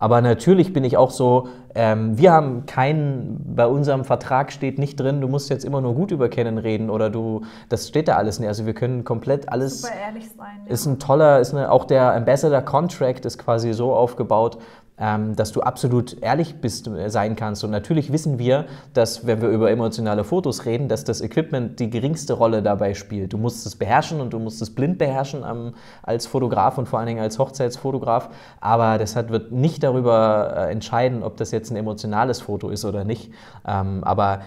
Aber natürlich bin ich auch so, ähm, wir haben keinen, bei unserem Vertrag steht nicht drin, du musst jetzt immer nur gut über Canon reden oder du, das steht da alles nicht. Also wir können komplett alles. Super ehrlich sein. Ist ein toller, ist eine, auch der Ambassador Contract ist quasi so aufgebaut, dass du absolut ehrlich bist, äh, sein kannst. Und natürlich wissen wir, dass, wenn wir über emotionale Fotos reden, dass das Equipment die geringste Rolle dabei spielt. Du musst es beherrschen und du musst es blind beherrschen ähm, als Fotograf und vor allen Dingen als Hochzeitsfotograf. Aber das hat, wird nicht darüber äh, entscheiden, ob das jetzt ein emotionales Foto ist oder nicht. Ähm, aber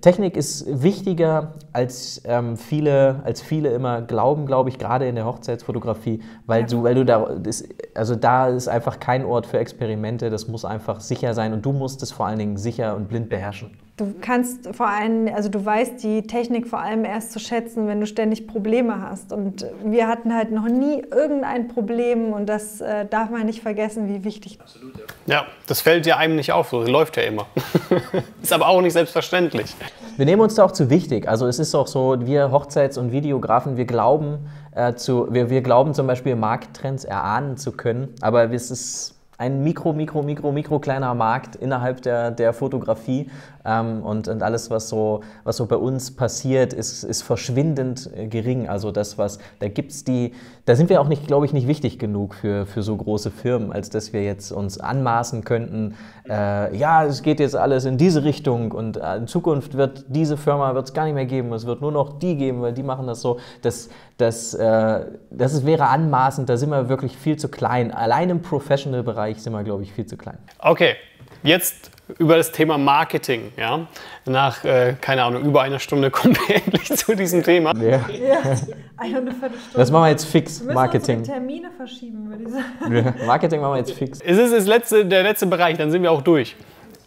Technik ist wichtiger, als, ähm, viele, als viele immer glauben, glaube ich, gerade in der Hochzeitsfotografie, weil, ja. du, weil du da, das, also da ist einfach kein Ort für Experimente, das muss einfach sicher sein und du musst es vor allen Dingen sicher und blind beherrschen. Du kannst vor allem, also du weißt die Technik vor allem erst zu schätzen, wenn du ständig Probleme hast. Und wir hatten halt noch nie irgendein Problem und das äh, darf man nicht vergessen, wie wichtig. Absolut, ja. ja, das fällt ja einem nicht auf, so läuft ja immer. ist aber auch nicht selbstverständlich. Wir nehmen uns da auch zu wichtig. Also es ist auch so, wir Hochzeits- und Videografen, wir glauben, äh, zu, wir, wir glauben zum Beispiel Markttrends erahnen zu können, aber es ist ein mikro, mikro, mikro, mikro kleiner Markt innerhalb der, der Fotografie. Ähm, und, und alles, was so, was so bei uns passiert, ist, ist verschwindend äh, gering. Also das, was, da gibt's die, da sind wir auch nicht, glaube ich, nicht wichtig genug für, für so große Firmen, als dass wir jetzt uns anmaßen könnten, äh, ja, es geht jetzt alles in diese Richtung und äh, in Zukunft wird diese Firma wird es gar nicht mehr geben, es wird nur noch die geben, weil die machen das so. Das, das, äh, das wäre anmaßend, da sind wir wirklich viel zu klein. Allein im Professional-Bereich sind wir, glaube ich, viel zu klein. Okay, jetzt über das Thema Marketing. Ja? Nach, äh, keine Ahnung, über einer Stunde kommen wir endlich zu diesem Thema. Ja. ja. Das machen wir jetzt fix, wir Marketing. Termine verschieben, würde ich sagen. Ja. Marketing machen wir jetzt fix. Es ist das letzte, der letzte Bereich, dann sind wir auch durch.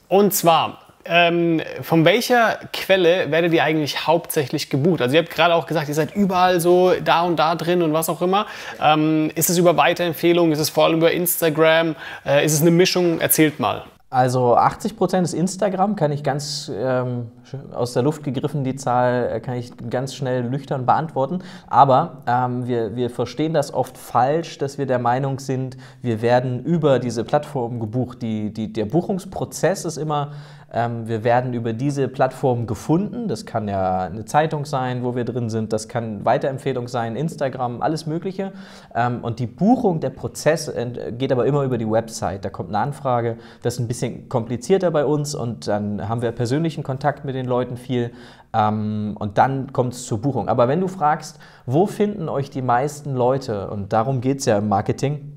Und zwar, ähm, von welcher Quelle werdet ihr eigentlich hauptsächlich gebucht? Also ihr habt gerade auch gesagt, ihr seid überall so da und da drin und was auch immer. Ähm, ist es über Weiterempfehlungen? Ist es vor allem über Instagram? Äh, ist es eine Mischung? Erzählt mal. Also 80 Prozent ist Instagram, kann ich ganz ähm, aus der Luft gegriffen, die Zahl äh, kann ich ganz schnell nüchtern beantworten. Aber ähm, wir, wir verstehen das oft falsch, dass wir der Meinung sind, wir werden über diese Plattform gebucht. Die, die, der Buchungsprozess ist immer wir werden über diese Plattform gefunden. Das kann ja eine Zeitung sein, wo wir drin sind. Das kann Weiterempfehlung sein, Instagram, alles Mögliche. Ähm, und die Buchung, der Prozess geht aber immer über die Website. Da kommt eine Anfrage. Das ist ein bisschen komplizierter bei uns und dann haben wir persönlichen Kontakt mit den Leuten viel. Ähm, und dann kommt es zur Buchung. Aber wenn du fragst, wo finden euch die meisten Leute, und darum geht es ja im Marketing,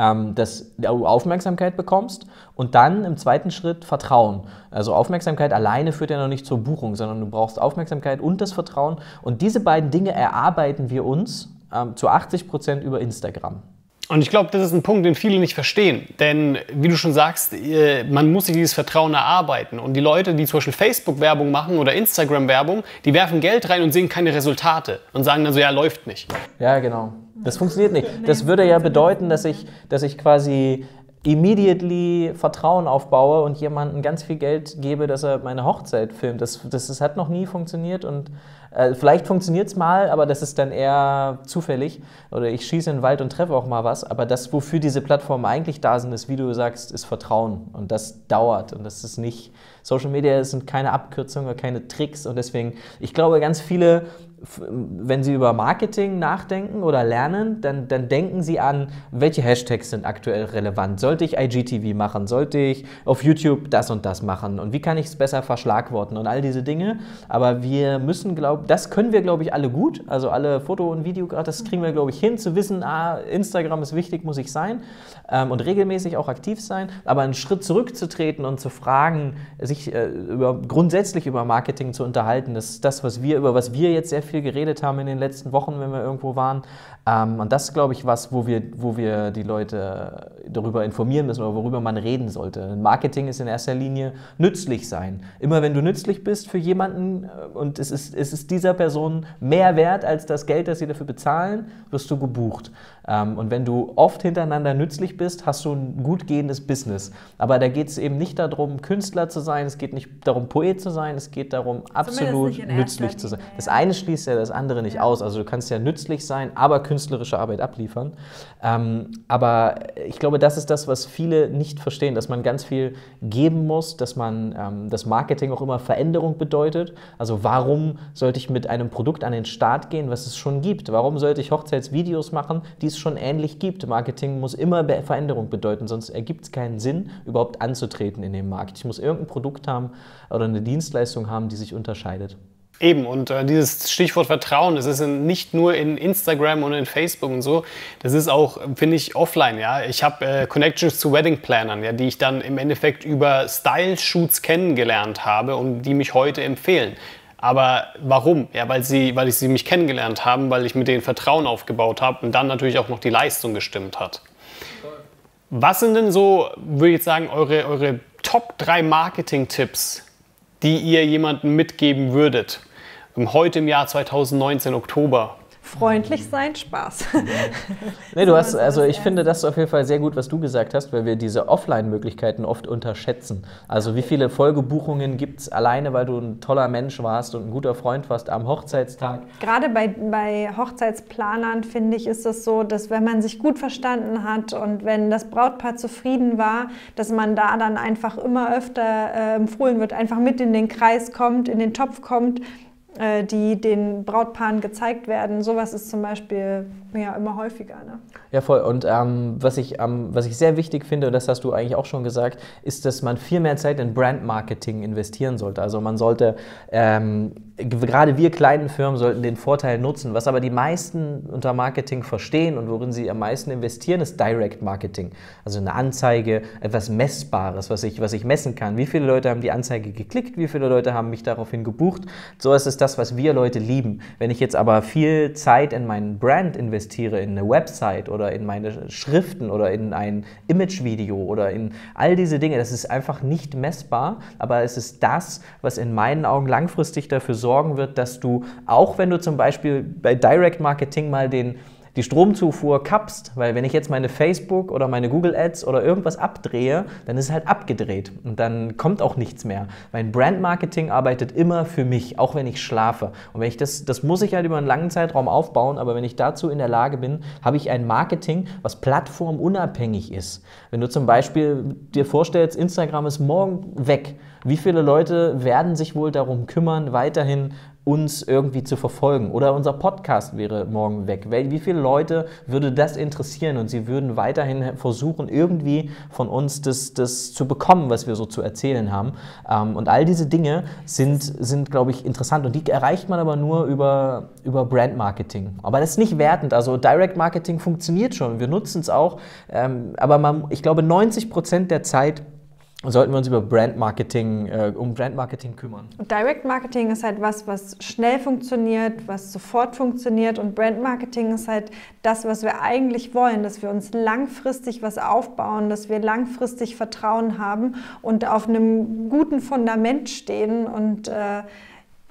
ähm, dass du Aufmerksamkeit bekommst und dann im zweiten Schritt Vertrauen. Also Aufmerksamkeit alleine führt ja noch nicht zur Buchung, sondern du brauchst Aufmerksamkeit und das Vertrauen. Und diese beiden Dinge erarbeiten wir uns ähm, zu 80 Prozent über Instagram. Und ich glaube, das ist ein Punkt, den viele nicht verstehen. Denn wie du schon sagst, äh, man muss sich dieses Vertrauen erarbeiten. Und die Leute, die zum Beispiel Facebook-Werbung machen oder Instagram-Werbung, die werfen Geld rein und sehen keine Resultate und sagen dann so, ja, läuft nicht. Ja, genau. Das funktioniert nicht. Das würde ja bedeuten, dass ich, dass ich quasi immediately Vertrauen aufbaue und jemandem ganz viel Geld gebe, dass er meine Hochzeit filmt. Das, das, das hat noch nie funktioniert und äh, vielleicht funktioniert es mal, aber das ist dann eher zufällig. Oder ich schieße in den Wald und treffe auch mal was. Aber das, wofür diese Plattformen eigentlich da sind, ist, wie du sagst, ist Vertrauen. Und das dauert. Und das ist nicht, Social Media sind keine Abkürzungen, keine Tricks. Und deswegen, ich glaube, ganz viele wenn Sie über Marketing nachdenken oder lernen, dann, dann denken Sie an, welche Hashtags sind aktuell relevant. Sollte ich IGTV machen? Sollte ich auf YouTube das und das machen? Und wie kann ich es besser verschlagworten und all diese Dinge? Aber wir müssen, glaube das können wir, glaube ich, alle gut. Also alle Foto- und Video, das kriegen wir, glaube ich, hin, zu wissen, ah, Instagram ist wichtig, muss ich sein ähm, und regelmäßig auch aktiv sein. Aber einen Schritt zurückzutreten und zu fragen, sich äh, über, grundsätzlich über Marketing zu unterhalten, das ist das, was wir, über was wir jetzt sehr viel viel geredet haben in den letzten Wochen, wenn wir irgendwo waren. Ähm, und das ist, glaube ich, was, wo wir, wo wir die Leute darüber informieren müssen oder worüber man reden sollte. Marketing ist in erster Linie nützlich sein. Immer wenn du nützlich bist für jemanden äh, und es ist, es ist dieser Person mehr wert als das Geld, das sie dafür bezahlen, wirst du gebucht. Ähm, und wenn du oft hintereinander nützlich bist, hast du ein gut gehendes Business. Aber da geht es eben nicht darum, Künstler zu sein, es geht nicht darum, Poet zu sein, es geht darum, absolut nützlich zu sein. Das eine schließt ja das andere nicht ja. aus. Also du kannst ja nützlich sein, aber künstlerische Arbeit abliefern. Ähm, aber ich glaube, das ist das, was viele nicht verstehen, dass man ganz viel geben muss, dass man ähm, das Marketing auch immer Veränderung bedeutet. Also warum sollte ich mit einem Produkt an den Start gehen, was es schon gibt? Warum sollte ich Hochzeitsvideos machen, die es schon ähnlich gibt. Marketing muss immer Veränderung bedeuten, sonst ergibt es keinen Sinn, überhaupt anzutreten in dem Markt. Ich muss irgendein Produkt haben oder eine Dienstleistung haben, die sich unterscheidet. Eben, und äh, dieses Stichwort Vertrauen, das ist nicht nur in Instagram und in Facebook und so, das ist auch, finde ich, offline. Ja? Ich habe äh, Connections zu Wedding Plannern, ja, die ich dann im Endeffekt über Style-Shoots kennengelernt habe und die mich heute empfehlen. Aber warum? Ja, weil, sie, weil ich sie mich kennengelernt haben, weil ich mit denen Vertrauen aufgebaut habe und dann natürlich auch noch die Leistung gestimmt hat. Was sind denn so, würde ich jetzt sagen, eure, eure Top 3 Marketing-Tipps, die ihr jemandem mitgeben würdet? Heute im Jahr 2019, Oktober? freundlich sein, Spaß. nee, du hast, also ich finde das auf jeden Fall sehr gut, was du gesagt hast, weil wir diese Offline-Möglichkeiten oft unterschätzen. Also wie viele Folgebuchungen gibt es alleine, weil du ein toller Mensch warst und ein guter Freund warst am Hochzeitstag? Gerade bei, bei Hochzeitsplanern finde ich, ist es so, dass wenn man sich gut verstanden hat und wenn das Brautpaar zufrieden war, dass man da dann einfach immer öfter äh, empfohlen wird, einfach mit in den Kreis kommt, in den Topf kommt die den Brautpaaren gezeigt werden. Sowas ist zum Beispiel ja, immer häufiger. Ne? Ja, voll. Und ähm, was, ich, ähm, was ich sehr wichtig finde, und das hast du eigentlich auch schon gesagt, ist, dass man viel mehr Zeit in Brandmarketing investieren sollte. Also man sollte, ähm, gerade wir kleinen Firmen sollten den Vorteil nutzen. Was aber die meisten unter Marketing verstehen und worin sie am meisten investieren, ist Direct Marketing. Also eine Anzeige, etwas Messbares, was ich, was ich messen kann. Wie viele Leute haben die Anzeige geklickt? Wie viele Leute haben mich daraufhin gebucht? So ist es das, was wir Leute lieben. Wenn ich jetzt aber viel Zeit in meinen Brand investiere, in eine Website oder in meine Schriften oder in ein Imagevideo oder in all diese Dinge, das ist einfach nicht messbar, aber es ist das, was in meinen Augen langfristig dafür sorgen wird, dass du, auch wenn du zum Beispiel bei Direct Marketing mal den die Stromzufuhr kappst, weil wenn ich jetzt meine Facebook oder meine Google Ads oder irgendwas abdrehe, dann ist es halt abgedreht und dann kommt auch nichts mehr. Mein Brandmarketing arbeitet immer für mich, auch wenn ich schlafe. Und wenn ich das, das muss ich halt über einen langen Zeitraum aufbauen, aber wenn ich dazu in der Lage bin, habe ich ein Marketing, was plattformunabhängig ist. Wenn du zum Beispiel dir vorstellst, Instagram ist morgen weg, wie viele Leute werden sich wohl darum kümmern, weiterhin uns irgendwie zu verfolgen. Oder unser Podcast wäre morgen weg. Wie viele Leute würde das interessieren und sie würden weiterhin versuchen, irgendwie von uns das, das zu bekommen, was wir so zu erzählen haben. Ähm, und all diese Dinge sind, sind glaube ich, interessant und die erreicht man aber nur über, über Brand Marketing. Aber das ist nicht wertend. Also Direct Marketing funktioniert schon. Wir nutzen es auch. Ähm, aber man, ich glaube, 90 Prozent der Zeit sollten wir uns über Brandmarketing, äh, um Brandmarketing kümmern. Direct Marketing ist halt was, was schnell funktioniert, was sofort funktioniert und Brandmarketing ist halt das, was wir eigentlich wollen, dass wir uns langfristig was aufbauen, dass wir langfristig Vertrauen haben und auf einem guten Fundament stehen und äh,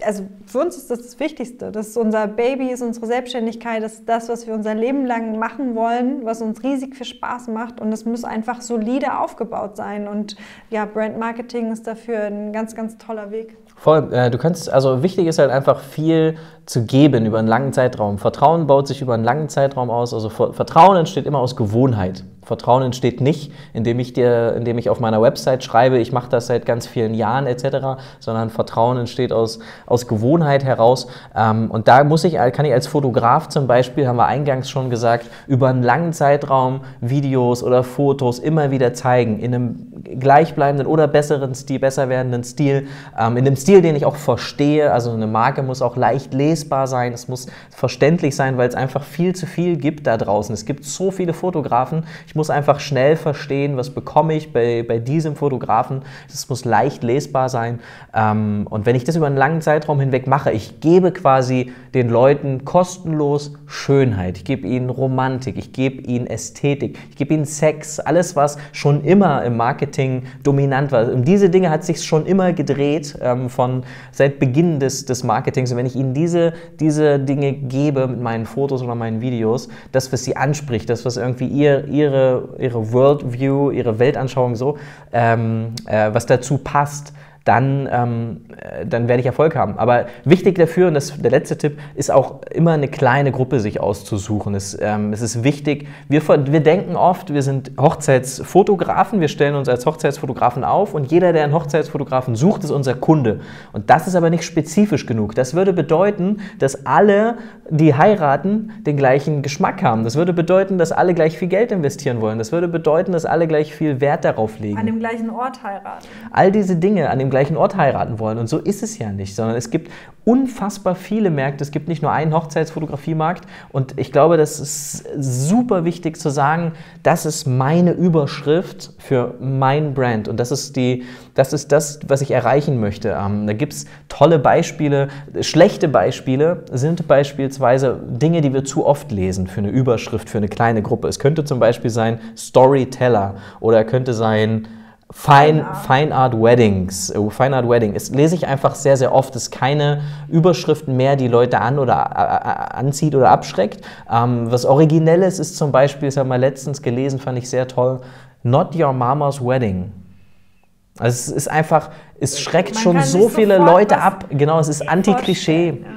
also für uns ist das das Wichtigste. Das ist unser Baby, ist unsere Selbstständigkeit, das ist das, was wir unser Leben lang machen wollen, was uns riesig viel Spaß macht und es muss einfach solide aufgebaut sein. Und ja, Brand Marketing ist dafür ein ganz, ganz toller Weg. Voll, äh, du kannst, also wichtig ist halt einfach viel zu geben über einen langen Zeitraum. Vertrauen baut sich über einen langen Zeitraum aus. Also Vertrauen entsteht immer aus Gewohnheit. Vertrauen entsteht nicht, indem ich dir, indem ich auf meiner Website schreibe, ich mache das seit ganz vielen Jahren etc., sondern Vertrauen entsteht aus, aus Gewohnheit heraus. Ähm, und da muss ich, kann ich als Fotograf zum Beispiel, haben wir eingangs schon gesagt, über einen langen Zeitraum Videos oder Fotos immer wieder zeigen, in einem gleichbleibenden oder besseren Stil, besser werdenden Stil, ähm, in einem Stil, den ich auch verstehe. Also eine Marke muss auch leicht lesbar sein, es muss verständlich sein, weil es einfach viel zu viel gibt da draußen. Es gibt so viele Fotografen. Ich muss einfach schnell verstehen, was bekomme ich bei, bei diesem Fotografen. Es muss leicht lesbar sein. Ähm, und wenn ich das über einen langen Zeitraum hinweg mache, ich gebe quasi den Leuten kostenlos Schönheit, ich gebe ihnen Romantik, ich gebe ihnen Ästhetik, ich gebe ihnen Sex, alles, was schon immer im Marketing dominant war. Um diese Dinge hat sich schon immer gedreht, ähm, von seit Beginn des, des Marketings. Und wenn ich ihnen diese, diese Dinge gebe mit meinen Fotos oder meinen Videos, das, was sie anspricht, das, was irgendwie ihr, ihre ihre, Worldview, ihre Weltanschauung so, ähm, äh, was dazu passt, dann, ähm, äh, dann werde ich Erfolg haben. Aber wichtig dafür, und das der letzte Tipp, ist auch immer eine kleine Gruppe sich auszusuchen. Es, ähm, es ist wichtig, wir, wir denken oft, wir sind Hochzeitsfotografen, wir stellen uns als Hochzeitsfotografen auf und jeder, der einen Hochzeitsfotografen sucht, ist unser Kunde. Und das ist aber nicht spezifisch genug. Das würde bedeuten, dass alle, die heiraten, den gleichen Geschmack haben. Das würde bedeuten, dass alle gleich viel Geld investieren wollen. Das würde bedeuten, dass alle gleich viel Wert darauf legen. An dem gleichen Ort heiraten. All diese Dinge an dem gleichen Ort heiraten wollen. Und so ist es ja nicht, sondern es gibt unfassbar viele Märkte. Es gibt nicht nur einen Hochzeitsfotografiemarkt. Und ich glaube, das ist super wichtig zu sagen, das ist meine Überschrift für mein Brand. Und das ist, die, das, ist das, was ich erreichen möchte. Ähm, da gibt es tolle Beispiele. Schlechte Beispiele sind beispielsweise Dinge, die wir zu oft lesen für eine Überschrift, für eine kleine Gruppe. Es könnte zum Beispiel sein Storyteller oder könnte sein Fine, Fine Art Weddings, oh, Fine Art Wedding, das lese ich einfach sehr, sehr oft. Es ist keine Überschriften mehr, die Leute an oder anzieht oder abschreckt. Ähm, was Originelles ist zum Beispiel, das habe ich mal letztens gelesen, fand ich sehr toll, Not Your Mama's Wedding. Also es ist einfach, es schreckt Man schon so viele Leute ab. Genau, es ist Anti-Klischee. Ja.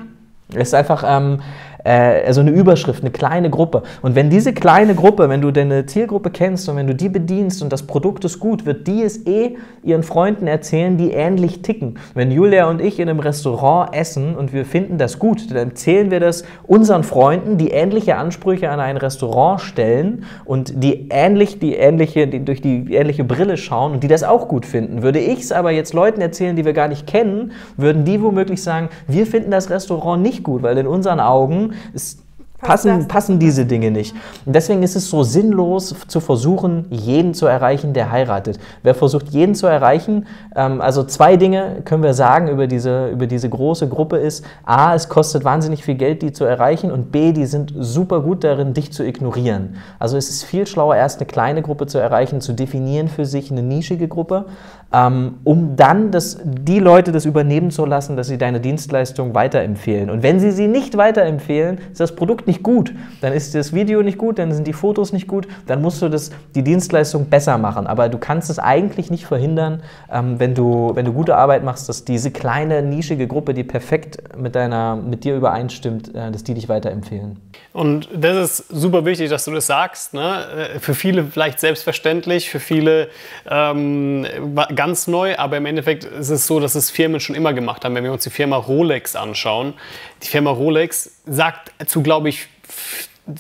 Es ist einfach, ähm, äh, also eine Überschrift, eine kleine Gruppe. Und wenn diese kleine Gruppe, wenn du deine Zielgruppe kennst und wenn du die bedienst und das Produkt ist gut, wird die es eh ihren Freunden erzählen, die ähnlich ticken. Wenn Julia und ich in einem Restaurant essen und wir finden das gut, dann erzählen wir das unseren Freunden, die ähnliche Ansprüche an ein Restaurant stellen und die ähnlich, die ähnliche, die durch die ähnliche Brille schauen und die das auch gut finden. Würde ich es aber jetzt Leuten erzählen, die wir gar nicht kennen, würden die womöglich sagen, wir finden das Restaurant nicht gut, weil in unseren Augen es passen, passen diese Dinge nicht. Und deswegen ist es so sinnlos zu versuchen, jeden zu erreichen, der heiratet. Wer versucht, jeden zu erreichen, ähm, also zwei Dinge können wir sagen über diese, über diese große Gruppe ist, a, es kostet wahnsinnig viel Geld, die zu erreichen und b, die sind super gut darin, dich zu ignorieren. Also es ist viel schlauer, erst eine kleine Gruppe zu erreichen, zu definieren für sich eine nischige Gruppe, um dann das, die Leute das übernehmen zu lassen, dass sie deine Dienstleistung weiterempfehlen. Und wenn sie sie nicht weiterempfehlen, ist das Produkt nicht gut, dann ist das Video nicht gut, dann sind die Fotos nicht gut, dann musst du das, die Dienstleistung besser machen. Aber du kannst es eigentlich nicht verhindern, ähm, wenn, du, wenn du gute Arbeit machst, dass diese kleine, nischige Gruppe, die perfekt mit, deiner, mit dir übereinstimmt, äh, dass die dich weiterempfehlen. Und das ist super wichtig, dass du das sagst. Ne? Äh, für viele vielleicht selbstverständlich, für viele ähm, ganz neu, aber im Endeffekt ist es so, dass es Firmen schon immer gemacht haben. Wenn wir uns die Firma Rolex anschauen, die Firma Rolex sagt zu, glaube ich,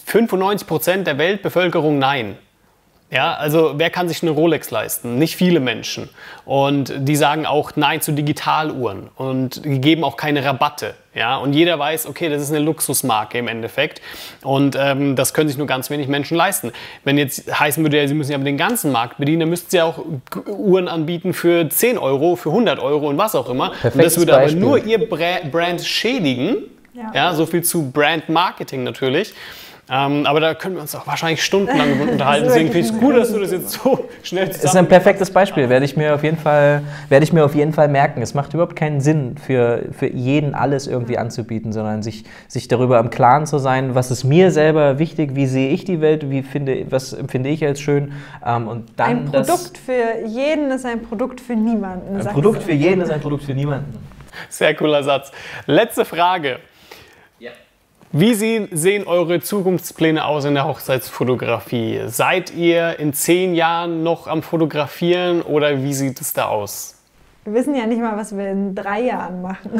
95 Prozent der Weltbevölkerung nein. Ja, also wer kann sich eine Rolex leisten? Nicht viele Menschen. Und die sagen auch Nein zu Digitaluhren und geben auch keine Rabatte. Ja, und jeder weiß, okay, das ist eine Luxusmarke im Endeffekt. Und ähm, das können sich nur ganz wenig Menschen leisten. Wenn jetzt heißen würde, ja, sie müssen ja den ganzen Markt bedienen, dann müssten sie auch Uhren anbieten für 10 Euro, für 100 Euro und was auch immer. Das würde Beispiel. aber nur ihr Brand schädigen. Ja. ja, so viel zu Brand Marketing natürlich. Ähm, aber da können wir uns auch wahrscheinlich stundenlang unterhalten. Deswegen finde ich es gut, dass du das jetzt so schnell zusammen. Das ist ein perfektes Beispiel, werde ich mir auf jeden Fall, werde ich mir auf jeden Fall merken. Es macht überhaupt keinen Sinn, für, für jeden alles irgendwie anzubieten, sondern sich, sich darüber im Klaren zu sein, was ist mir selber wichtig, wie sehe ich die Welt, wie finde, was empfinde ich als schön. Ähm, und dann ein Produkt das, für jeden ist ein Produkt für niemanden. Ein Produkt für jeden ist ein Produkt für niemanden. Sehr cooler Satz. Letzte Frage. Wie sehen eure Zukunftspläne aus in der Hochzeitsfotografie? Seid ihr in zehn Jahren noch am Fotografieren oder wie sieht es da aus? Wir wissen ja nicht mal, was wir in drei Jahren machen.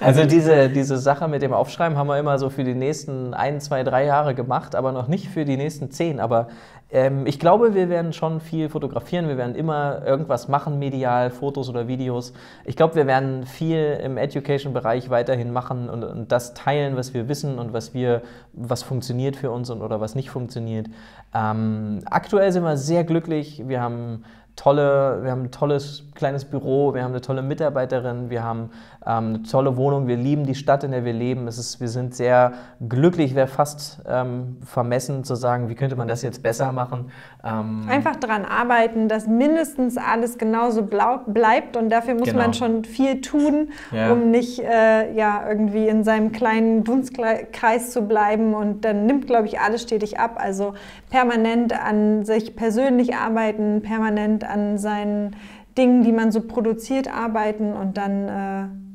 Also diese, diese Sache mit dem Aufschreiben haben wir immer so für die nächsten ein, zwei, drei Jahre gemacht, aber noch nicht für die nächsten zehn. Aber ähm, ich glaube, wir werden schon viel fotografieren. Wir werden immer irgendwas machen, medial, Fotos oder Videos. Ich glaube, wir werden viel im Education-Bereich weiterhin machen und, und, das teilen, was wir wissen und was wir, was funktioniert für uns und oder was nicht funktioniert. Ähm, aktuell sind wir sehr glücklich. Wir haben tolle, wir haben ein tolles kleines Büro, wir haben eine tolle Mitarbeiterin, wir haben ähm, eine tolle Wohnung, wir lieben die Stadt, in der wir leben. Es ist, wir sind sehr glücklich, wäre fast ähm, vermessen zu sagen, wie könnte man das jetzt besser machen. Ähm Einfach daran arbeiten, dass mindestens alles genauso bleibt und dafür muss genau. man schon viel tun, ja. um nicht äh, ja, irgendwie in seinem kleinen Dunstkreis zu bleiben und dann nimmt, glaube ich, alles stetig ab. Also permanent an sich persönlich arbeiten, permanent an seinen Dingen, die man so produziert, arbeiten und dann, äh,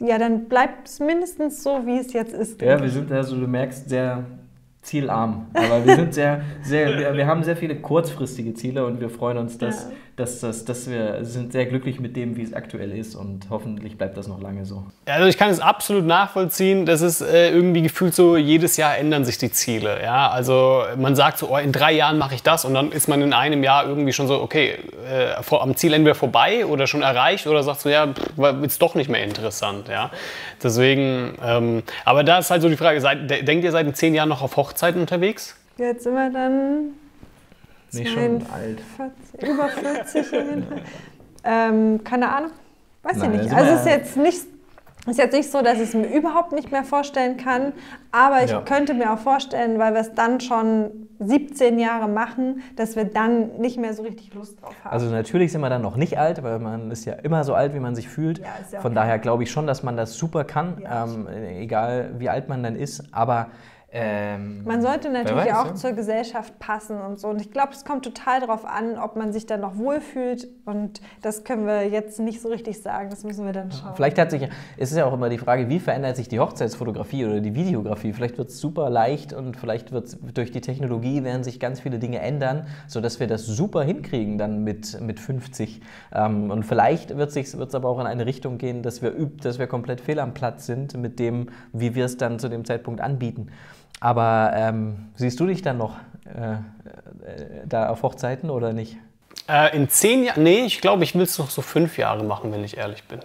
ja, dann bleibt es mindestens so, wie es jetzt ist. Ja, wir sind also, du merkst, sehr zielarm. Aber wir sind sehr, sehr, wir, wir, haben sehr viele kurzfristige Ziele und wir freuen uns, dass, ja. Dass, dass, dass wir sind sehr glücklich mit dem, wie es aktuell ist und hoffentlich bleibt das noch lange so. Also ich kann es absolut nachvollziehen. Das ist äh, irgendwie gefühlt so, jedes Jahr ändern sich die Ziele. Ja? Also man sagt so, oh, in drei Jahren mache ich das und dann ist man in einem Jahr irgendwie schon so, okay, äh, vor, am Ziel entweder vorbei oder schon erreicht oder sagt so, ja, ist doch nicht mehr interessant. Ja? Deswegen, ähm, aber da ist halt so die Frage, seid, denkt ihr seit zehn Jahren noch auf Hochzeiten unterwegs? Jetzt sind wir dann nicht schon alt. 40, über 40 ähm, keine Ahnung, weiß Nein, ich nicht. Also es ist jetzt nicht ist jetzt nicht so, dass ich es mir überhaupt nicht mehr vorstellen kann, aber ich ja. könnte mir auch vorstellen, weil wir es dann schon 17 Jahre machen, dass wir dann nicht mehr so richtig Lust drauf haben. Also natürlich sind wir dann noch nicht alt, weil man ist ja immer so alt, wie man sich fühlt. Ja, ja Von daher glaube ich schon, dass man das super kann, ähm, egal wie alt man dann ist. Aber ähm, man sollte natürlich weiß, auch ja. zur Gesellschaft passen und so. Und ich glaube, es kommt total darauf an, ob man sich dann noch wohlfühlt. Und das können wir jetzt nicht so richtig sagen. Das müssen wir dann schauen. Vielleicht hat sich, es ist ja auch immer die Frage, wie verändert sich die Hochzeitsfotografie oder die Videografie? Vielleicht wird es super leicht und vielleicht wird durch die Technologie werden sich ganz viele Dinge ändern, sodass wir das super hinkriegen dann mit, mit 50. Ähm, und vielleicht wird es aber auch in eine Richtung gehen, dass wir, dass wir komplett fehl am Platz sind mit dem, wie wir es dann zu dem Zeitpunkt anbieten. Aber ähm, siehst du dich dann noch äh, äh, da auf Hochzeiten oder nicht? Äh, in zehn Jahren? Nee, ich glaube, ich will es noch so fünf Jahre machen, wenn ich ehrlich bin.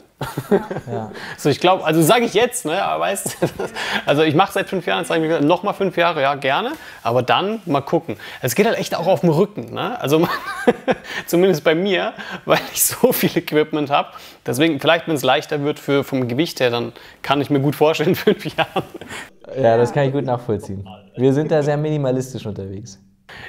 Ja. so, ich glaube, also sage ich jetzt, ne, aber weißt also ich mache seit fünf Jahren, jetzt sage ich mir noch mal fünf Jahre, ja, gerne, aber dann mal gucken. Es geht halt echt auch auf dem Rücken, ne? Also zumindest bei mir, weil ich so viel Equipment habe. Deswegen, vielleicht, wenn es leichter wird für, vom Gewicht her, dann kann ich mir gut vorstellen, in fünf Jahren. Ja, das kann ich gut nachvollziehen. Wir sind da sehr minimalistisch unterwegs.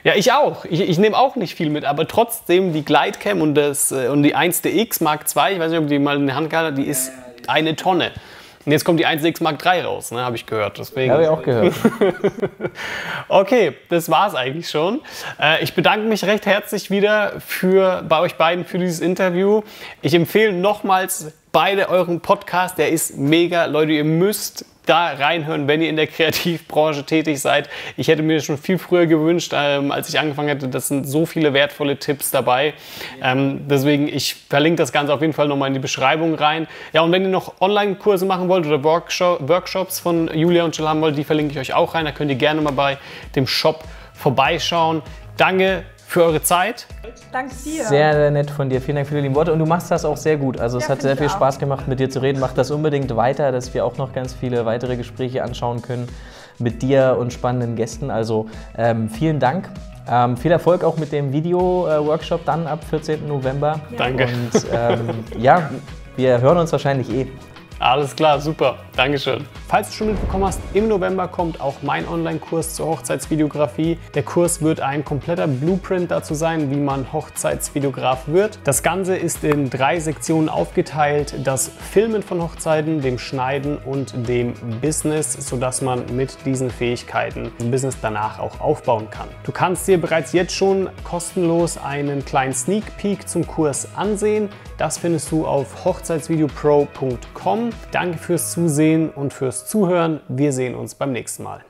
Ja, ich auch. Ich, ich nehme auch nicht viel mit, aber trotzdem die Glidecam und, das, äh, und die 1DX Mark II, ich weiß nicht, ob die mal in der Hand gehabt die ist eine Tonne. Und jetzt kommt die 1DX Mark III raus, ne, habe ich gehört. Deswegen. Habe ich auch gehört. okay, das war es eigentlich schon. Äh, ich bedanke mich recht herzlich wieder für, bei euch beiden für dieses Interview. Ich empfehle nochmals beide euren Podcast. Der ist mega. Leute, ihr müsst da reinhören, wenn ihr in der Kreativbranche tätig seid. Ich hätte mir schon viel früher gewünscht, ähm, als ich angefangen hätte. Das sind so viele wertvolle Tipps dabei. Ähm, deswegen, ich verlinke das Ganze auf jeden Fall nochmal in die Beschreibung rein. Ja, und wenn ihr noch Online-Kurse machen wollt oder Workshop, Workshops von Julia und Jill haben wollt, die verlinke ich euch auch rein. Da könnt ihr gerne mal bei dem Shop vorbeischauen. Danke für eure Zeit. Danke dir. Sehr, sehr nett von dir. Vielen Dank für die lieben Worte. Und du machst das auch sehr gut. Also es ja, hat sehr viel auch. Spaß gemacht, mit dir zu reden. Mach das unbedingt weiter, dass wir auch noch ganz viele weitere Gespräche anschauen können mit dir und spannenden Gästen. Also ähm, vielen Dank. Ähm, viel Erfolg auch mit dem Video-Workshop dann ab 14. November. Ja. Danke. Und ähm, ja, wir hören uns wahrscheinlich eh. Alles klar, super. Dankeschön. Falls du schon mitbekommen hast, im November kommt auch mein Online-Kurs zur Hochzeitsvideografie. Der Kurs wird ein kompletter Blueprint dazu sein, wie man Hochzeitsvideograf wird. Das Ganze ist in drei Sektionen aufgeteilt. Das Filmen von Hochzeiten, dem Schneiden und dem Business, sodass man mit diesen Fähigkeiten ein Business danach auch aufbauen kann. Du kannst dir bereits jetzt schon kostenlos einen kleinen Sneak Peek zum Kurs ansehen. Das findest du auf hochzeitsvideopro.com. Danke fürs Zusehen und fürs Zuhören. Wir sehen uns beim nächsten Mal.